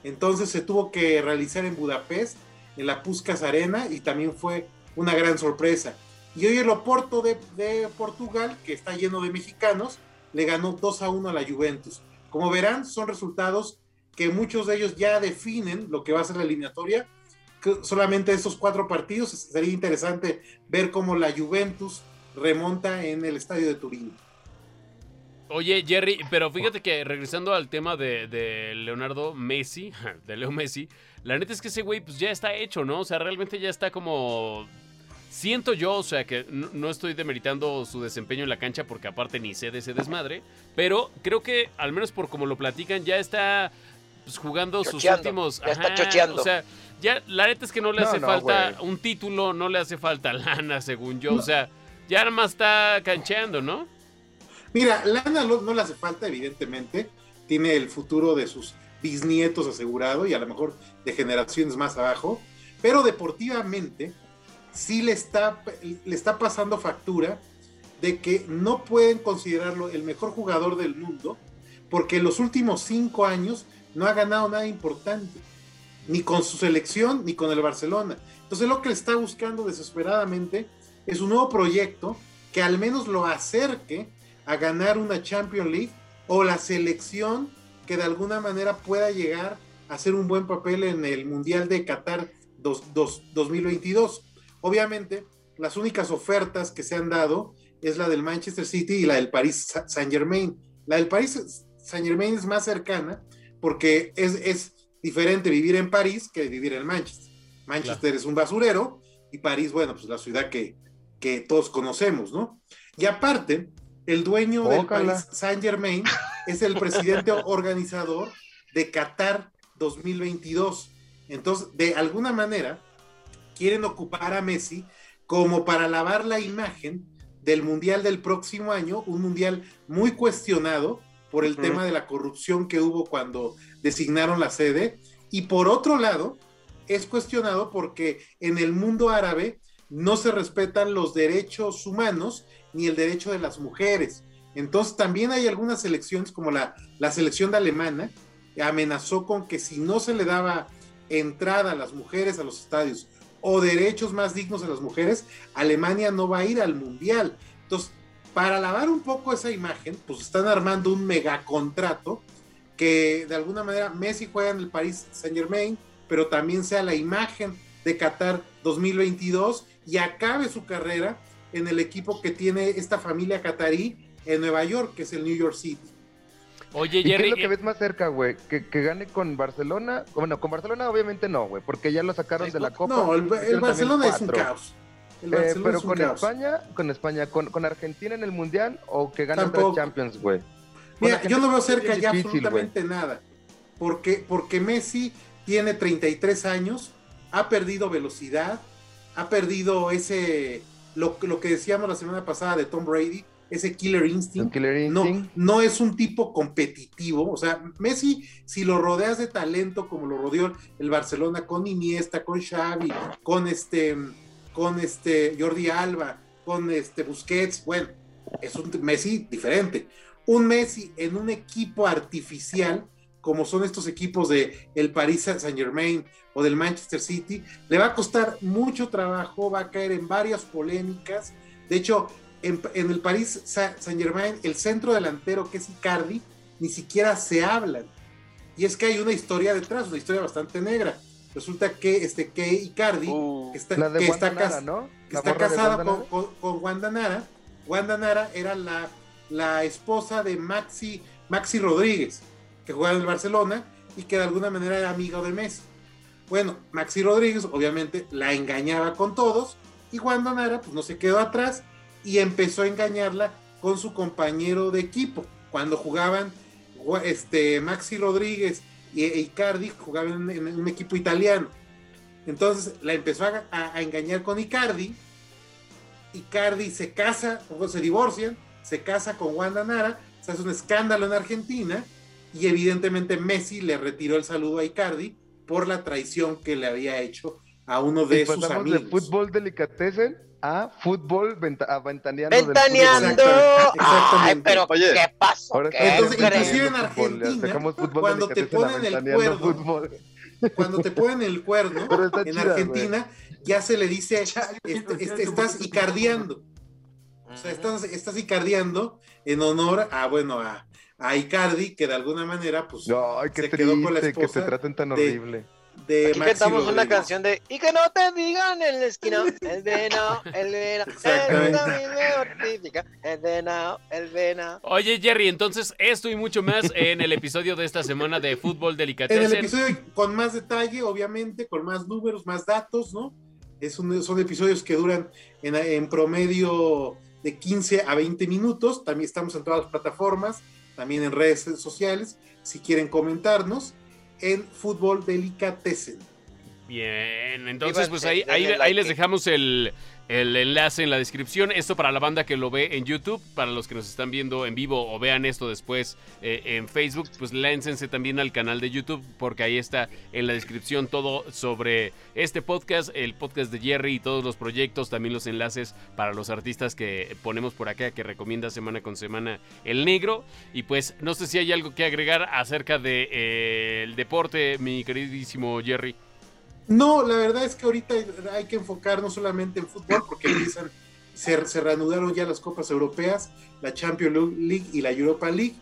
Entonces se tuvo que realizar en Budapest, en la Puskas Arena, y también fue una gran sorpresa. Y hoy el Oporto de, de Portugal, que está lleno de mexicanos, le ganó 2 a 1 a la Juventus. Como verán, son resultados que muchos de ellos ya definen lo que va a ser la eliminatoria. solamente esos cuatro partidos sería interesante ver cómo la Juventus remonta en el estadio de Turín. Oye, Jerry, pero fíjate que regresando al tema de, Leonardo Messi, de Leo Messi, la neta es que ese güey pues ya está hecho, ¿no? O sea, realmente ya está como... Siento yo, o sea, que no, estoy demeritando su desempeño en la cancha porque aparte ni sé de ese desmadre, pero creo que al menos por como lo platican ya está pues, jugando sus últimos... Ya está chocheando. O sea, ya la neta es que no le hace falta un título, no le hace falta lana, según yo, o sea, ya nada más está cancheando, ¿no? Mira, lana no, le hace falta, evidentemente. Tiene el futuro de sus bisnietos asegurado y a lo mejor de generaciones más abajo. Pero deportivamente sí le está, le está pasando factura de que no pueden considerarlo el mejor jugador del mundo porque en los últimos cinco años no ha ganado nada importante, ni con su selección ni con el Barcelona. Entonces lo que le está buscando desesperadamente es un nuevo proyecto que al menos lo acerque a ganar una Champions League o la selección que de alguna manera pueda llegar a hacer un buen papel en el Mundial de Qatar 2022. Obviamente, las únicas ofertas que se han dado es la del Manchester City y la del Paris Saint Germain. La del Paris Saint Germain es más cercana porque es, es diferente vivir en París que vivir en Manchester. Manchester es un basurero y París, bueno, pues la ciudad que, que todos conocemos, ¿no? Y aparte, el dueño del Paris Saint Germain es el presidente organizador de Qatar 2022. Entonces, de alguna manera, quieren ocupar a Messi como para lavar la imagen del Mundial del próximo año, un Mundial muy cuestionado por el tema de la corrupción que hubo cuando designaron la sede. Y por otro lado, es cuestionado porque en el mundo árabe no se respetan los derechos humanos ni el derecho de las mujeres. Entonces también hay algunas selecciones como la, la selección de alemana amenazó con que si no se le daba entrada a las mujeres a los estadios o derechos más dignos a las mujeres, Alemania no va a ir al mundial. Entonces, para lavar un poco esa imagen, pues están armando un megacontrato que de alguna manera Messi juega en el Paris Saint Germain, pero también sea la imagen de Qatar 2022 y acabe su carrera en el equipo que tiene esta familia catarí en Nueva York, que es el New York City. Oye, Jerry. ¿Qué es lo que ves más cerca, güey? ¿Que, gane con Barcelona? Bueno, con Barcelona obviamente no, güey, porque ya lo sacaron de la Copa. No, el, Barcelona es un caos. Eh, pero con España, con España, con, Argentina en el Mundial o que gane otra Champions, güey. Mira, yo no veo cerca ya absolutamente nada. Porque, porque Messi tiene 33 años, ha perdido velocidad, ha perdido ese lo, lo que decíamos la semana pasada de Tom Brady, ese killer instinct, No, no es un tipo competitivo. O sea, Messi, si lo rodeas de talento como lo rodeó el Barcelona con Iniesta, con Xavi, con este, con este Jordi Alba, con este Busquets, bueno, es un Messi diferente. Un Messi en un equipo artificial, como son estos equipos de el Paris Saint Germain o del Manchester City, le va a costar mucho trabajo, va a caer en varias polémicas. De hecho, en, el Paris Saint Germain, el centro delantero que es Icardi, ni siquiera se hablan. Y es que hay una historia detrás, una historia bastante negra. Resulta que este que Icardi, uh. que está, que está, casado con, con, Wanda Nara, Wanda Nara era la, la esposa de Maxi, Maxi Rodríguez, que jugaba en el Barcelona y que de alguna manera era amigo de Messi. Bueno, Maxi Rodríguez obviamente la engañaba con todos y Wanda Nara pues no se quedó atrás y empezó a engañarla con su compañero de equipo. Cuando jugaban este, Maxi Rodríguez y Icardi, jugaban en, un equipo italiano. Entonces la empezó a, engañar con Icardi. Icardi se casa, o se divorcian, se casa con Wanda Nara, se hace un escándalo en Argentina y evidentemente Messi le retiró el saludo a Icardi por la traición que le había hecho a uno de sus amigos. de fútbol delicatessen a fútbol ventaneando. Ventaneando. Ay, pero ¿qué pasó? Entonces, inclusive en Argentina, cuando te ponen el cuerno, cuando te ponen el cuerno, en Argentina ya se le dice, este, este, estás icardiando. O sea, estás, estás icardiando en honor a, bueno, a, a Icardi, que de alguna manera, pues, Ay, se quedó con la esposa que se traten tan horrible de Aquí cantamos una canción de Y que no te digan en la esquina, el veno, el veno, el veno, el veno. Oye, Jerry, entonces esto y mucho más en el episodio de esta semana de Fútbol Delicatessen. En el episodio con más detalle, obviamente, con más números, más datos, ¿no? Es un, son episodios que duran en, en promedio de 15 a 20 minutos. También estamos en todas las plataformas, también en redes sociales, si quieren comentarnos en Fútbol Delicatessen. Bien, entonces pues ahí, ahí les dejamos el, el enlace en la descripción. Esto para la banda que lo ve en YouTube, para los que nos están viendo en vivo o vean esto después eh, en Facebook, pues láncense también al canal de YouTube porque ahí está en la descripción todo sobre este podcast, el podcast de Jerry y todos los proyectos, también los enlaces para los artistas que ponemos por acá que recomienda semana con semana el negro. Y pues no sé si hay algo que agregar acerca del de, eh, deporte, mi queridísimo Jerry. No, la verdad es que ahorita hay que enfocar no solamente en fútbol, porque empiezan, se, se reanudaron ya las copas europeas, la Champions League y la Europa League,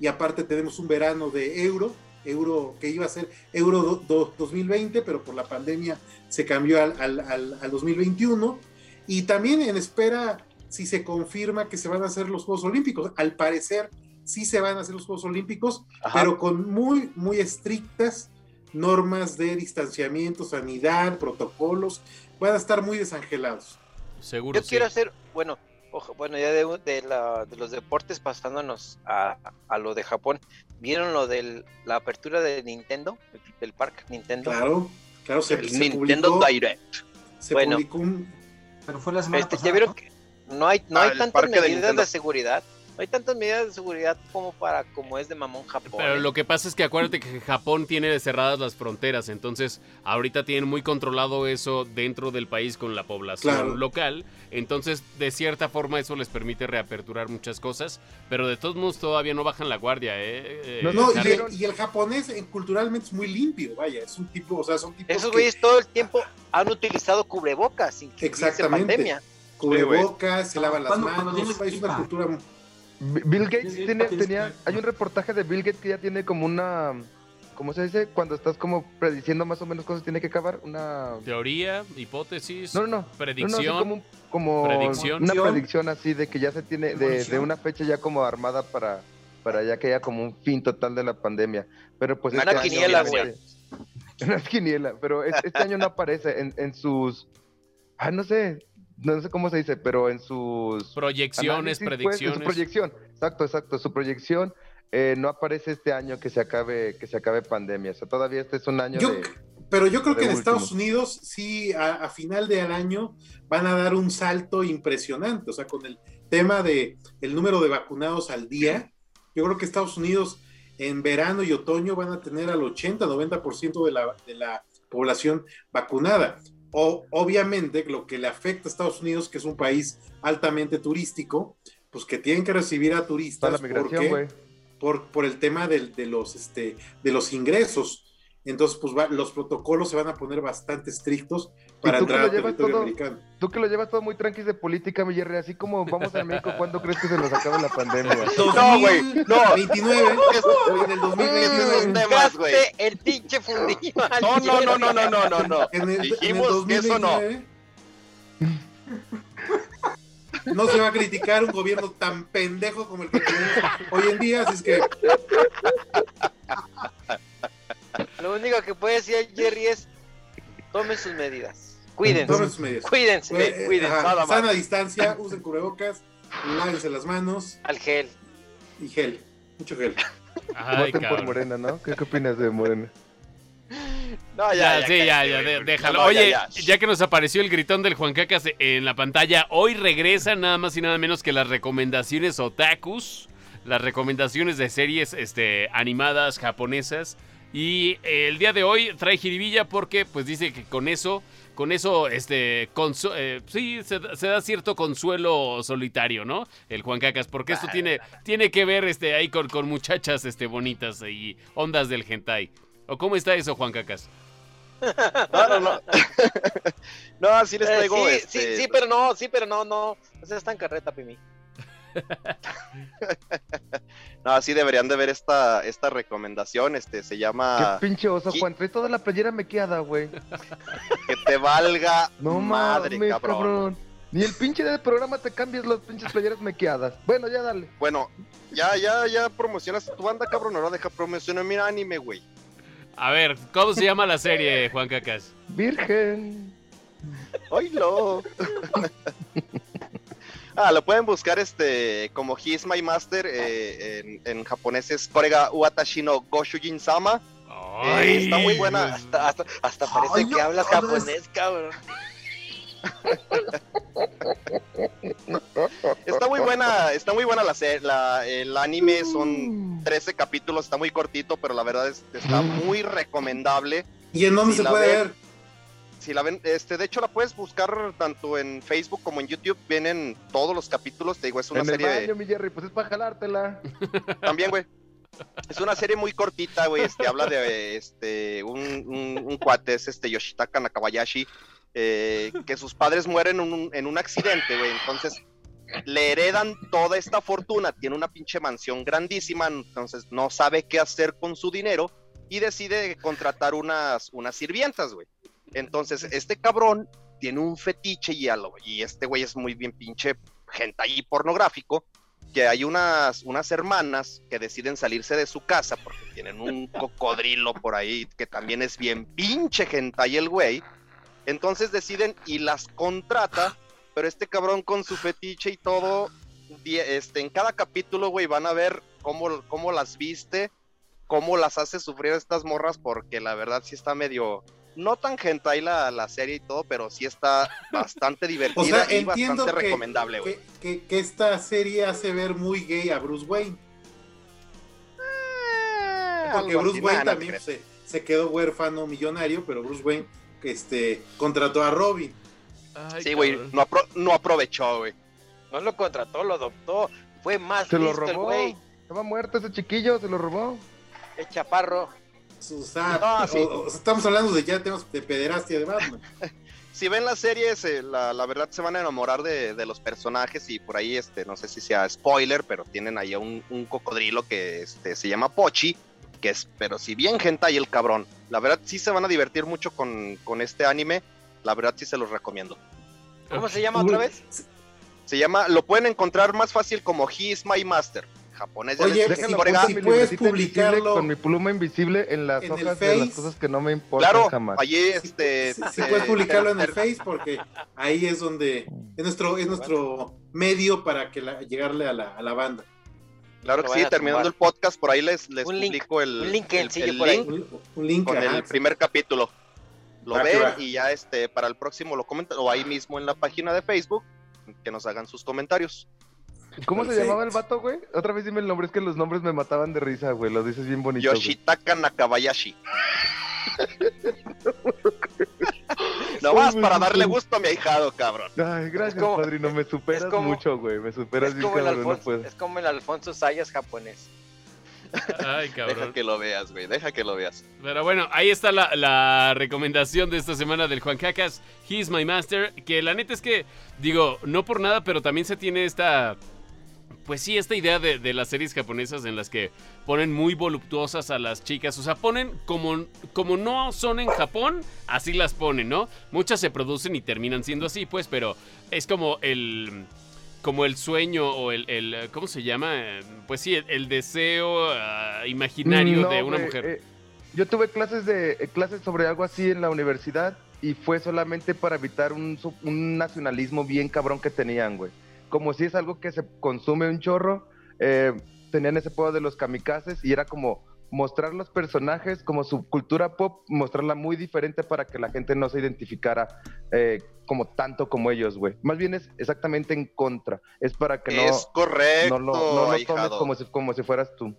y aparte tenemos un verano de Euro, Euro que iba a ser Euro 2020, pero por la pandemia se cambió al, al, 2021, y también en espera si se confirma que se van a hacer los Juegos Olímpicos. Al parecer sí se van a hacer los Juegos Olímpicos, pero con muy, muy estrictas normas de distanciamiento, sanidad, protocolos, van a estar muy desangelados. Seguro. Yo quiero hacer, bueno, bueno, ya de, de, los deportes pasándonos a, lo de Japón, ¿vieron lo de la apertura de Nintendo, del parque Nintendo? Claro, claro, se, el Nintendo Direct. Se bueno, publicó Pero fue la semana este, ¿Ya vieron que no hay, no hay ah, tantas medidas de seguridad? No hay tantas medidas de seguridad como para como es de mamón Japón. Pero ¿eh? lo que pasa es que acuérdate que Japón tiene cerradas las fronteras, entonces ahorita tienen muy controlado eso dentro del país con la población local, entonces de cierta forma eso les permite reaperturar muchas cosas, pero de todos modos todavía no bajan la guardia, ¿eh? no, no, y el, japonés eh, culturalmente es muy limpio, vaya, es un tipo, o sea, son tipos Esos güeyes todo el tiempo han utilizado cubrebocas sin que Exactamente. pandemia. Cubrebocas, se lavan las manos, es una cultura Bill Gates tiene, tenía, hay un reportaje de Bill Gates que ya tiene como una, ¿cómo se dice? Cuando estás como prediciendo más o menos cosas tiene que acabar, una... Teoría, hipótesis, no, no, predicción. como, una predicción así de que ya se tiene, de, una fecha ya como armada para, para ya que haya como un fin total de la pandemia. Pero pues... Una este quiniela, güey. Una quiniela, pero este año no aparece en, en sus... Ah, no sé, no sé cómo se dice, pero en sus proyecciones, predicciones. Pues, en su proyección, exacto, exacto, su proyección. Eh, no aparece este año que se acabe que se acabe pandemia, o sea, todavía este es un año de, pero yo creo que en Estados Unidos sí a, final del año van a dar un salto impresionante, o sea, con el tema de el número de vacunados al día, yo creo que Estados Unidos en verano y otoño van a tener al 80-90% de la, de la población vacunada o, obviamente lo que le afecta a Estados Unidos, que es un país altamente turístico, pues que tienen que recibir a turistas por, por el tema de, los, este, de los ingresos. Entonces, pues los protocolos se van a poner bastante estrictos para entrar al territorio americano. Tú que lo llevas todo muy tranqui de política, mi Jerry, así como vamos a México, ¿cuándo crees que se nos acaba la pandemia? no, güey, no. 29, en el 2029. güey. el pinche fundillo. No, no, no, no, no, no, no, no. En el, Dijimos que eso no. No se va a criticar un gobierno tan pendejo como el que tenemos hoy en día, así es que lo único que puede decir Jerry es tomen sus medidas. Cuídense. Tomen sus medidas. Cuídense, pues, cuídense. Sana distancia, usen cubrebocas, lávense las manos. Al gel. Y gel, mucho gel. Ay, Voten por Morena, ¿no? ¿Qué, opinas de Morena? No, ya, ya, sí, ya, ya, déjalo. Oye, ya, que nos apareció el gritón del Juan Cacas en la pantalla, hoy regresan nada más y nada menos que las recomendaciones otakus, las recomendaciones de series este, animadas japonesas. Y el día de hoy trae jiribilla porque pues dice que con eso con eso, este, eh, sí, se, da cierto consuelo solitario, ¿no? El Juan Cacas, porque esto tiene, tiene que ver este, ahí con, con muchachas este, bonitas y ondas del hentai. ¿O cómo está eso, Juan Cacas? No, no, no. no, así les eh, traigo. sí, sí, este sí, pero no, sí, pero no, no. O sea, está en carreta, Pimi. no, así deberían de ver esta, esta recomendación. Este se llama. Qué pinche oso, Juan. Trae toda la playera me queda, güey. que te valga no madre, cabrón. Ni el pinche del programa te cambias las pinches playeras mequeadas. Bueno, ya dale. Bueno, ya, ya, ya promocionas tu banda, cabrón. Ahora deja promocionar mi anime, güey. A ver, ¿cómo se llama la serie, Juan Cacas? Virgen. ¡Oilo! Ah, lo pueden buscar este como He's My Master, eh, en, japonés es Korega Uatashi no Goshujin Sama. Eh, está muy buena. Hasta, hasta, parece que hablas japonés, cabrón. está muy buena, está muy buena la, la el anime, son 13 capítulos, está muy cortito, pero la verdad es, está muy recomendable. ¿Y en dónde se puede ver? Si la ven, este, de hecho la puedes buscar tanto en Facebook como en YouTube, vienen todos los capítulos, te digo, es una en serie. El baño, mi Jerry, pues es para jalártela. También, güey. Es una serie muy cortita, güey, este, habla de este, un, un, cuate, es este Yoshitaka Nakabayashi, eh, que sus padres mueren en un, en un accidente, güey, entonces le heredan toda esta fortuna, tiene una pinche mansión grandísima, entonces no sabe qué hacer con su dinero y decide contratar unas, unas sirvientas, güey. Entonces, este cabrón tiene un fetiche y, y este güey es muy bien pinche gente ahí pornográfico, que hay unas, unas hermanas que deciden salirse de su casa porque tienen un cocodrilo por ahí que también es bien pinche gente ahí el güey. Entonces deciden y las contrata, pero este cabrón con su fetiche y todo, este, en cada capítulo, güey, van a ver cómo, cómo las viste, cómo las hace sufrir estas morras, porque la verdad sí está medio, no tan hentai la, la serie y todo, pero sí está bastante divertida y bastante recomendable, güey. Que, que, esta serie hace ver muy gay a Bruce Wayne. Eh, Porque Bruce Wayne también se, quedó huérfano millonario, pero Bruce Wayne este, contrató a Robin. sí, güey, no, no aprovechó, güey. No lo contrató, lo adoptó. Fue más Se lo robó. Estaba muerto ese chiquillo, se lo robó. El chaparro estamos hablando de ya temas de pederastia de Batman. si ven las series, eh, la, verdad se van a enamorar de, los personajes y por ahí, este, no sé si sea spoiler, pero tienen ahí un, un cocodrilo que este, se llama Pochi, que es, pero si bien gente y el cabrón, la verdad sí se van a divertir mucho con, con este anime, la verdad sí se los recomiendo. ¿Cómo se llama otra vez? Se llama, lo pueden encontrar más fácil como He's My Master japonés. Oye, si, puedes publicarlo con mi pluma invisible en las hojas de las cosas que no me importan claro, jamás. Allí, este, si, puedes publicarlo en el Face porque ahí es donde es nuestro es nuestro medio para que llegarle a la, a la banda. Claro que sí, terminando el podcast, por ahí les, les publico el, un link, el, link, con el primer capítulo. Lo ven y ya este para el próximo lo comentan o ahí mismo en la página de Facebook que nos hagan sus comentarios. ¿Cómo se llamaba el vato, güey? Otra vez dime el nombre, es que los nombres me mataban de risa, güey. Lo dices bien bonito. Yoshitaka Nakabayashi. no más para darle gusto a mi ahijado, cabrón. Ay, gracias, padrino. Me superas mucho, güey. Me superas bien, cabrón. no Es como el Alfonso Sayas japonés. Ay, cabrón. Deja que lo veas, güey. Deja que lo veas. Pero bueno, ahí está la, la, recomendación de esta semana del Juan Cacas. He's my master. Que la neta es que, digo, no por nada, pero también se tiene esta pues sí, esta idea de, las series japonesas en las que ponen muy voluptuosas a las chicas, o sea, ponen como, como no son en Japón, así las ponen, ¿no? Muchas se producen y terminan siendo así, pues, pero es como el como el sueño o el, ¿cómo se llama? Pues sí, el, deseo ah, imaginario de una mujer. Eh, yo tuve clases de eh, clases sobre algo así en la universidad y fue solamente para evitar un, un nacionalismo bien cabrón que tenían, güey como si es algo que se consume un chorro. Eh, tenían ese poder de los kamikazes y era como mostrar los personajes como su cultura pop, mostrarla muy diferente para que la gente no se identificara eh, como tanto como ellos, güey. Más bien es exactamente en contra. Es para que no, correcto, no, lo, no tomes como si, como si fueras tú.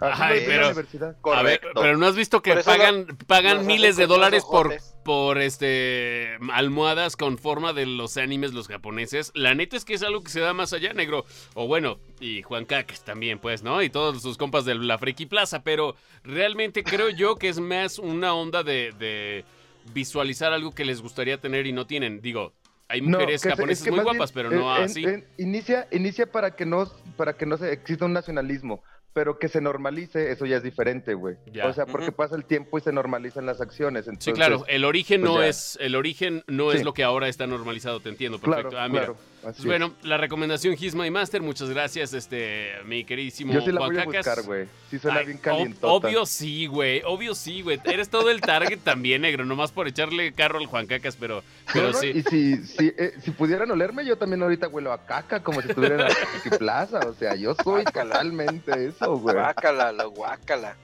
Ay, pero, a ver, pero no has visto que pagan, pagan miles de dólares por, por este almohadas con forma de los animes los japoneses. La neta es que es algo que se da más allá, negro. O bueno, y Juan Caques también, pues, ¿no? Y todos sus compas de la Friki Plaza. Pero realmente creo yo que es más una onda de, visualizar algo que les gustaría tener y no tienen. Digo, hay mujeres japonesas muy guapas, pero no así. inicia, inicia para que no, para que no se exista un nacionalismo pero que se normalice, eso ya es diferente, güey. O sea, porque pasa el tiempo y se normalizan las acciones. sí, claro, el origen pues no es el origen no es lo que ahora está normalizado, te entiendo, perfecto. ah, mira. Bueno, la recomendación Gizma y Master, muchas gracias, este, mi queridísimo Yo sí la voy a buscar, güey. Sí suena bien calientota. obvio sí, güey, obvio sí, güey. Eres todo el target también, negro, nomás por echarle carro al Juan Cacas, pero, pero sí. Y si, si, eh, si pudieran olerme, yo también ahorita huelo a caca, como si estuviera en la plaza. O sea, yo soy totalmente eso, güey. Guácala, lo guácala.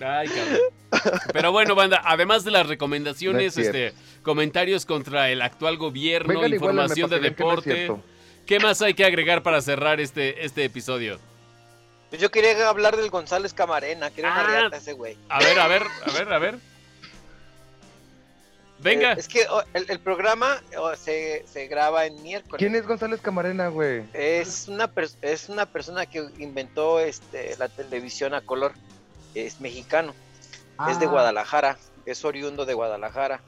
Ay, cabrón. Pero bueno, banda, además de las recomendaciones, este, comentarios contra el actual gobierno, información de deporte. ¿Qué más hay que agregar para cerrar este, este episodio? Pues yo quería hablar del González Camarena, que era ah, ese güey. A ver, a ver, a ver, a ver. Venga. Eh, es que oh, el, programa oh, se, se, graba en miércoles. ¿Quién es González Camarena, güey? Es una, es una persona que inventó este, la televisión a color es mexicano, es de ah. Guadalajara, es oriundo de Guadalajara,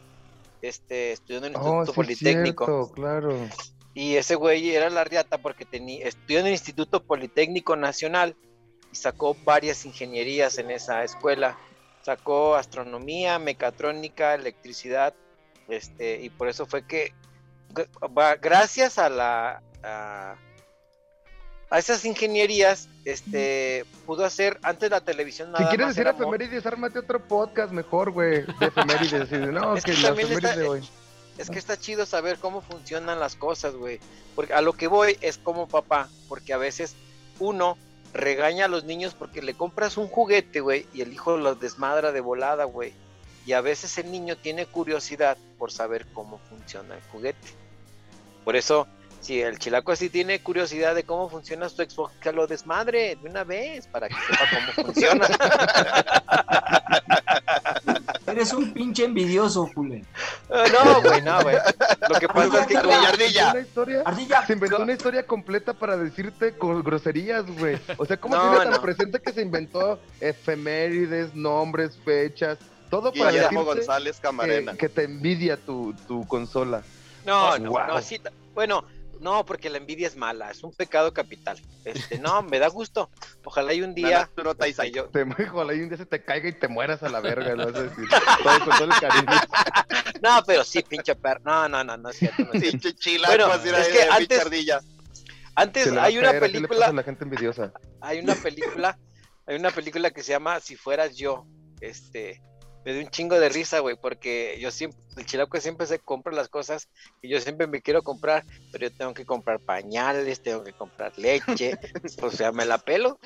este, estudió en el oh, Instituto Politécnico. claro. Y ese güey era la riata porque tenía, estudió en el Instituto Politécnico Nacional y sacó varias ingenierías en esa escuela. Sacó astronomía, mecatrónica, electricidad, este, y por eso fue que, gracias a la, a esas ingenierías, este, pudo hacer antes la televisión nada Si quieres decir efemérides, ármate otro podcast mejor, güey, de efemérides. no, es que, de hoy. Es que está chido saber cómo funcionan las cosas, güey. Porque a lo que voy es como papá, porque a veces uno regaña a los niños porque le compras un juguete, güey, y el hijo lo desmadra de volada, güey. Y a veces el niño tiene curiosidad por saber cómo funciona el juguete. Por eso si el chilaco así tiene curiosidad de cómo funciona su Xbox, que lo desmadre de una vez para que sepa cómo funciona. Eres un pinche envidioso, Julen. Ah, no, güey, no, güey. Lo que pasa es que con ardilla. Una historia, ardilla. Se inventó una historia completa para decirte con groserías, güey. O sea, ¿cómo tiene tan presente que se inventó efemérides, nombres, fechas? Todo para decirte González Camarena. Que, te envidia tu, tu consola. No, no, no, sí, bueno, no, porque la envidia es mala, es un pecado capital. Este, no, me da gusto. Ojalá y un día. No, no, te, yo... te, ojalá y un día se te caiga y te mueras a la verga, ¿no? decir, todo, con todo el cariño. No, pero sí, pinche perro. No, no, no, no es cierto. No es chila, bueno, es que antes, antes hay una película. la gente envidiosa. Hay una película, hay una película que se llama Si fueras yo. Este, me dio un chingo de risa, güey, porque yo siempre, el chilaco siempre se compra las cosas y yo siempre me quiero comprar, pero yo tengo que comprar pañales, tengo que comprar leche, o sea, me la pelo.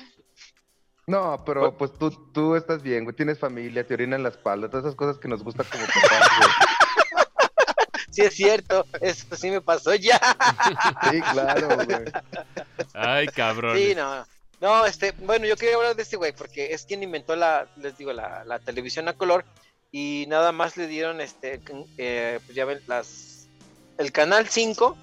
No, pero pues tú, tú estás bien, güey, tienes familia, te orinan la espalda, todas esas cosas que nos gusta como papás, güey. Sí, es cierto, eso sí me pasó ya. Sí, claro, güey. Ay, cabrón. Sí, no. No, este, bueno, yo quería hablar de este güey porque es quien inventó la, les digo, la, la televisión a color y nada más le dieron, este, eh, pues ya ven, las, el canal 5,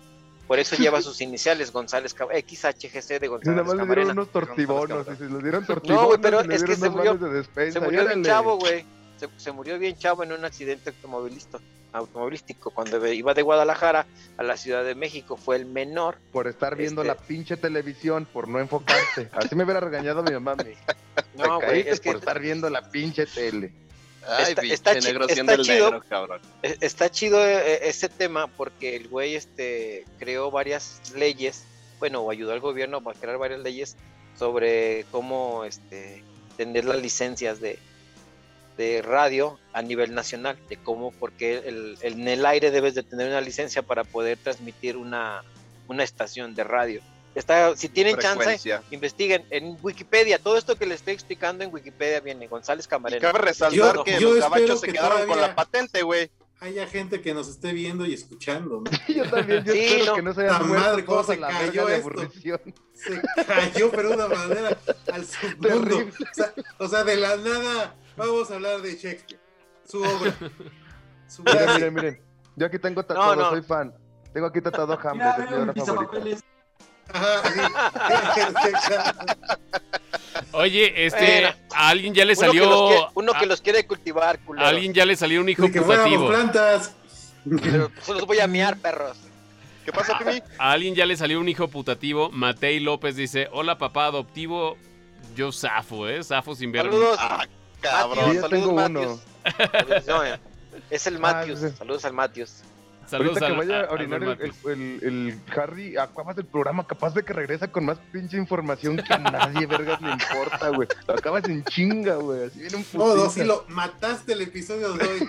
por eso lleva sus iniciales, González XHGC de González Nada más le dieron unos tortibonos, y se los dieron tortibonos. No, güey, pero es que se murió, se murió bien chavo, güey. Se, se, murió bien chavo en un accidente automovilista automovilístico. Cuando iba de Guadalajara a la Ciudad de México fue el menor. Por estar viendo la este pinche televisión por no enfocarse. Así me hubiera regañado mi mamá no güey es que por estar viendo la pinche tele. Está, chido, está chido e, ese tema porque el güey este creó varias leyes bueno o ayudó al gobierno a crear varias leyes sobre cómo este tener las licencias de de radio a nivel nacional, de cómo, porque el, en el aire debes de tener una licencia para poder transmitir una, una estación de radio. Está, si tienen chance, investiguen en Wikipedia. Todo esto que les estoy explicando en Wikipedia viene González Camarena. cabe resaltar que los cabachos se quedaron con la patente, güey. Haya gente que nos esté viendo y escuchando. yo también, yo espero que no se haya madre, cómo se cayó esto. Se cayó, pero de una manera al submundo. O sea, de la nada, vamos a hablar de Shakespeare. Su obra. miren, miren, miren. Yo aquí tengo tatuado, soy fan. Tengo aquí tatuado a Hamlet, mi favorito. Oye, este, a alguien ya le salió. Uno que los, quiere, cultivar, A alguien ya le salió un hijo putativo. plantas. Pero se los voy a miar, perros. ¿Qué pasa, Pimi? A alguien ya le salió un hijo putativo. Matei López dice: Hola, papá adoptivo. Yo zafo, ¿eh? Zafo sin ver. Saludos. Ah, cabrón. saludos, Es el Matius. Saludos al Matius. Saludos Ahorita que vaya a orinar el, el, Harry, acabas del programa, capaz de que regresa con más pinche información que a nadie, vergas, le importa, güey. Lo acabas en chinga, güey. Así viene un No, si lo mataste el episodio de hoy.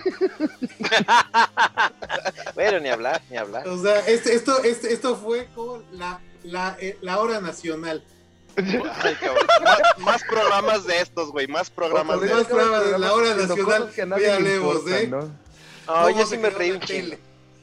bueno, ni hablar, ni hablar. O sea, este, esto, este, esto fue como la, la, eh, la hora nacional. Más, programas de estos, güey. Más programas de Más programas de la hora nacional. Que ya hablemos, ¿eh? ¿no? Oh, yo sí me reí un chingo.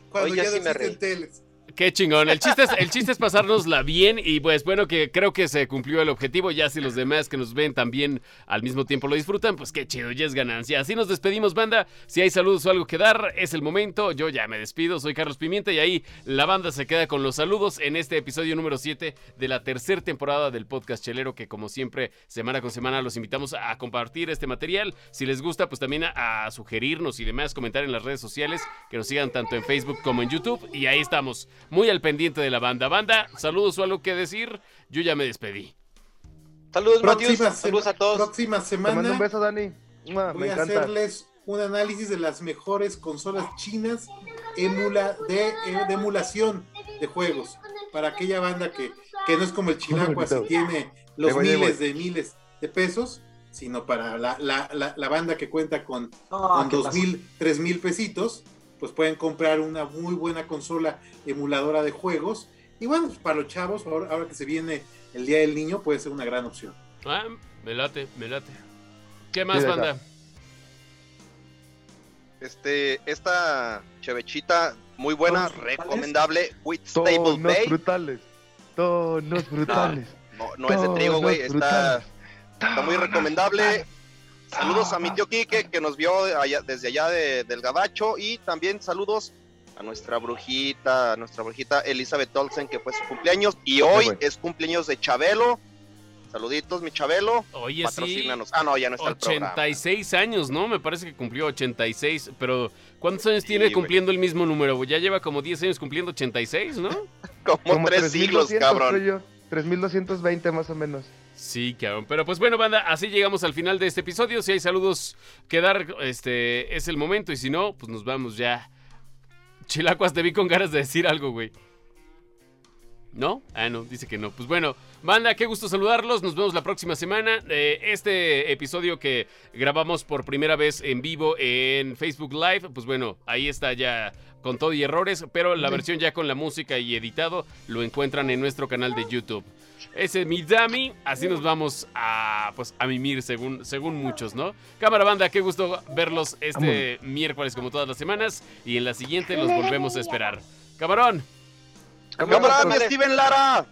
Cuando ya sí no teles. Qué chingón. El chiste, es, el chiste es pasárnosla bien y pues bueno, que creo que se cumplió el objetivo. Ya si los demás que nos ven también al mismo tiempo lo disfrutan, pues qué chido, ya es ganancia. Así nos despedimos, banda. Si hay saludos o algo que dar, es el momento. Yo ya me despido, soy Carlos Pimienta y ahí la banda se queda con los saludos en este episodio número 7 de la tercera temporada del podcast Chelero, que como siempre, semana con semana los invitamos a compartir este material. Si les gusta, pues también a, a sugerirnos y demás, comentar en las redes sociales, que nos sigan tanto en Facebook como en YouTube. Y ahí estamos muy al pendiente de la banda. Banda, saludos o algo que decir. Yo ya me despedí. Saludos, Matius. Saludos a todos. Próxima semana. un beso, Dani. voy a hacerles un análisis de las mejores consolas chinas emula de, eh, de emulación de juegos. Para aquella banda que, que no es como el Chilango, así tiene los miles de miles de pesos, sino para la, la, la, banda que cuenta con, con dos mil, tres mil pesitos pues pueden comprar una muy buena consola emuladora de juegos. Y bueno, pues para los chavos, ahora, que se viene el Día del Niño, puede ser una gran opción. Ah, me late, me late. ¿Qué más, banda? Este, esta chevechita muy buena, recomendable, with stable Tonos brutales. Tonos brutales. No, no, es de trigo, güey. Está, está muy recomendable. Saludos a mi tío Quique que nos vio desde allá del Gabacho y también saludos a nuestra brujita, a nuestra brujita Elizabeth Olsen que fue su cumpleaños y hoy es cumpleaños de Chabelo. Saluditos, mi Chabelo. Oye, sí. Ah, no, ya no está 86 años, ¿no? Me parece que cumplió 86, pero ¿cuántos años tiene cumpliendo el mismo número? Ya lleva como 10 años cumpliendo 86, ¿no? como, como tres siglos, cabrón. 3220 más o menos. Sí, cabrón. Pero pues bueno, banda, así llegamos al final de este episodio. Si hay saludos que dar, este es el momento. Y si no, pues nos vamos ya. Chilacuas, te vi con ganas de decir algo, güey. ¿No? Ah, no, dice que no. Pues bueno, banda, qué gusto saludarlos. Nos vemos la próxima semana. Eh, este episodio que grabamos por primera vez en vivo en Facebook Live, pues bueno, ahí está ya con todo y errores, pero la versión ya con la música y editado lo encuentran en nuestro canal de YouTube. Ese es mi Dami, así nos vamos a pues a mimir según, según muchos, ¿no? Cámara banda, qué gusto verlos este miércoles como todas las semanas y en la siguiente los volvemos a esperar. Camarón. Camarón, Steven Lara.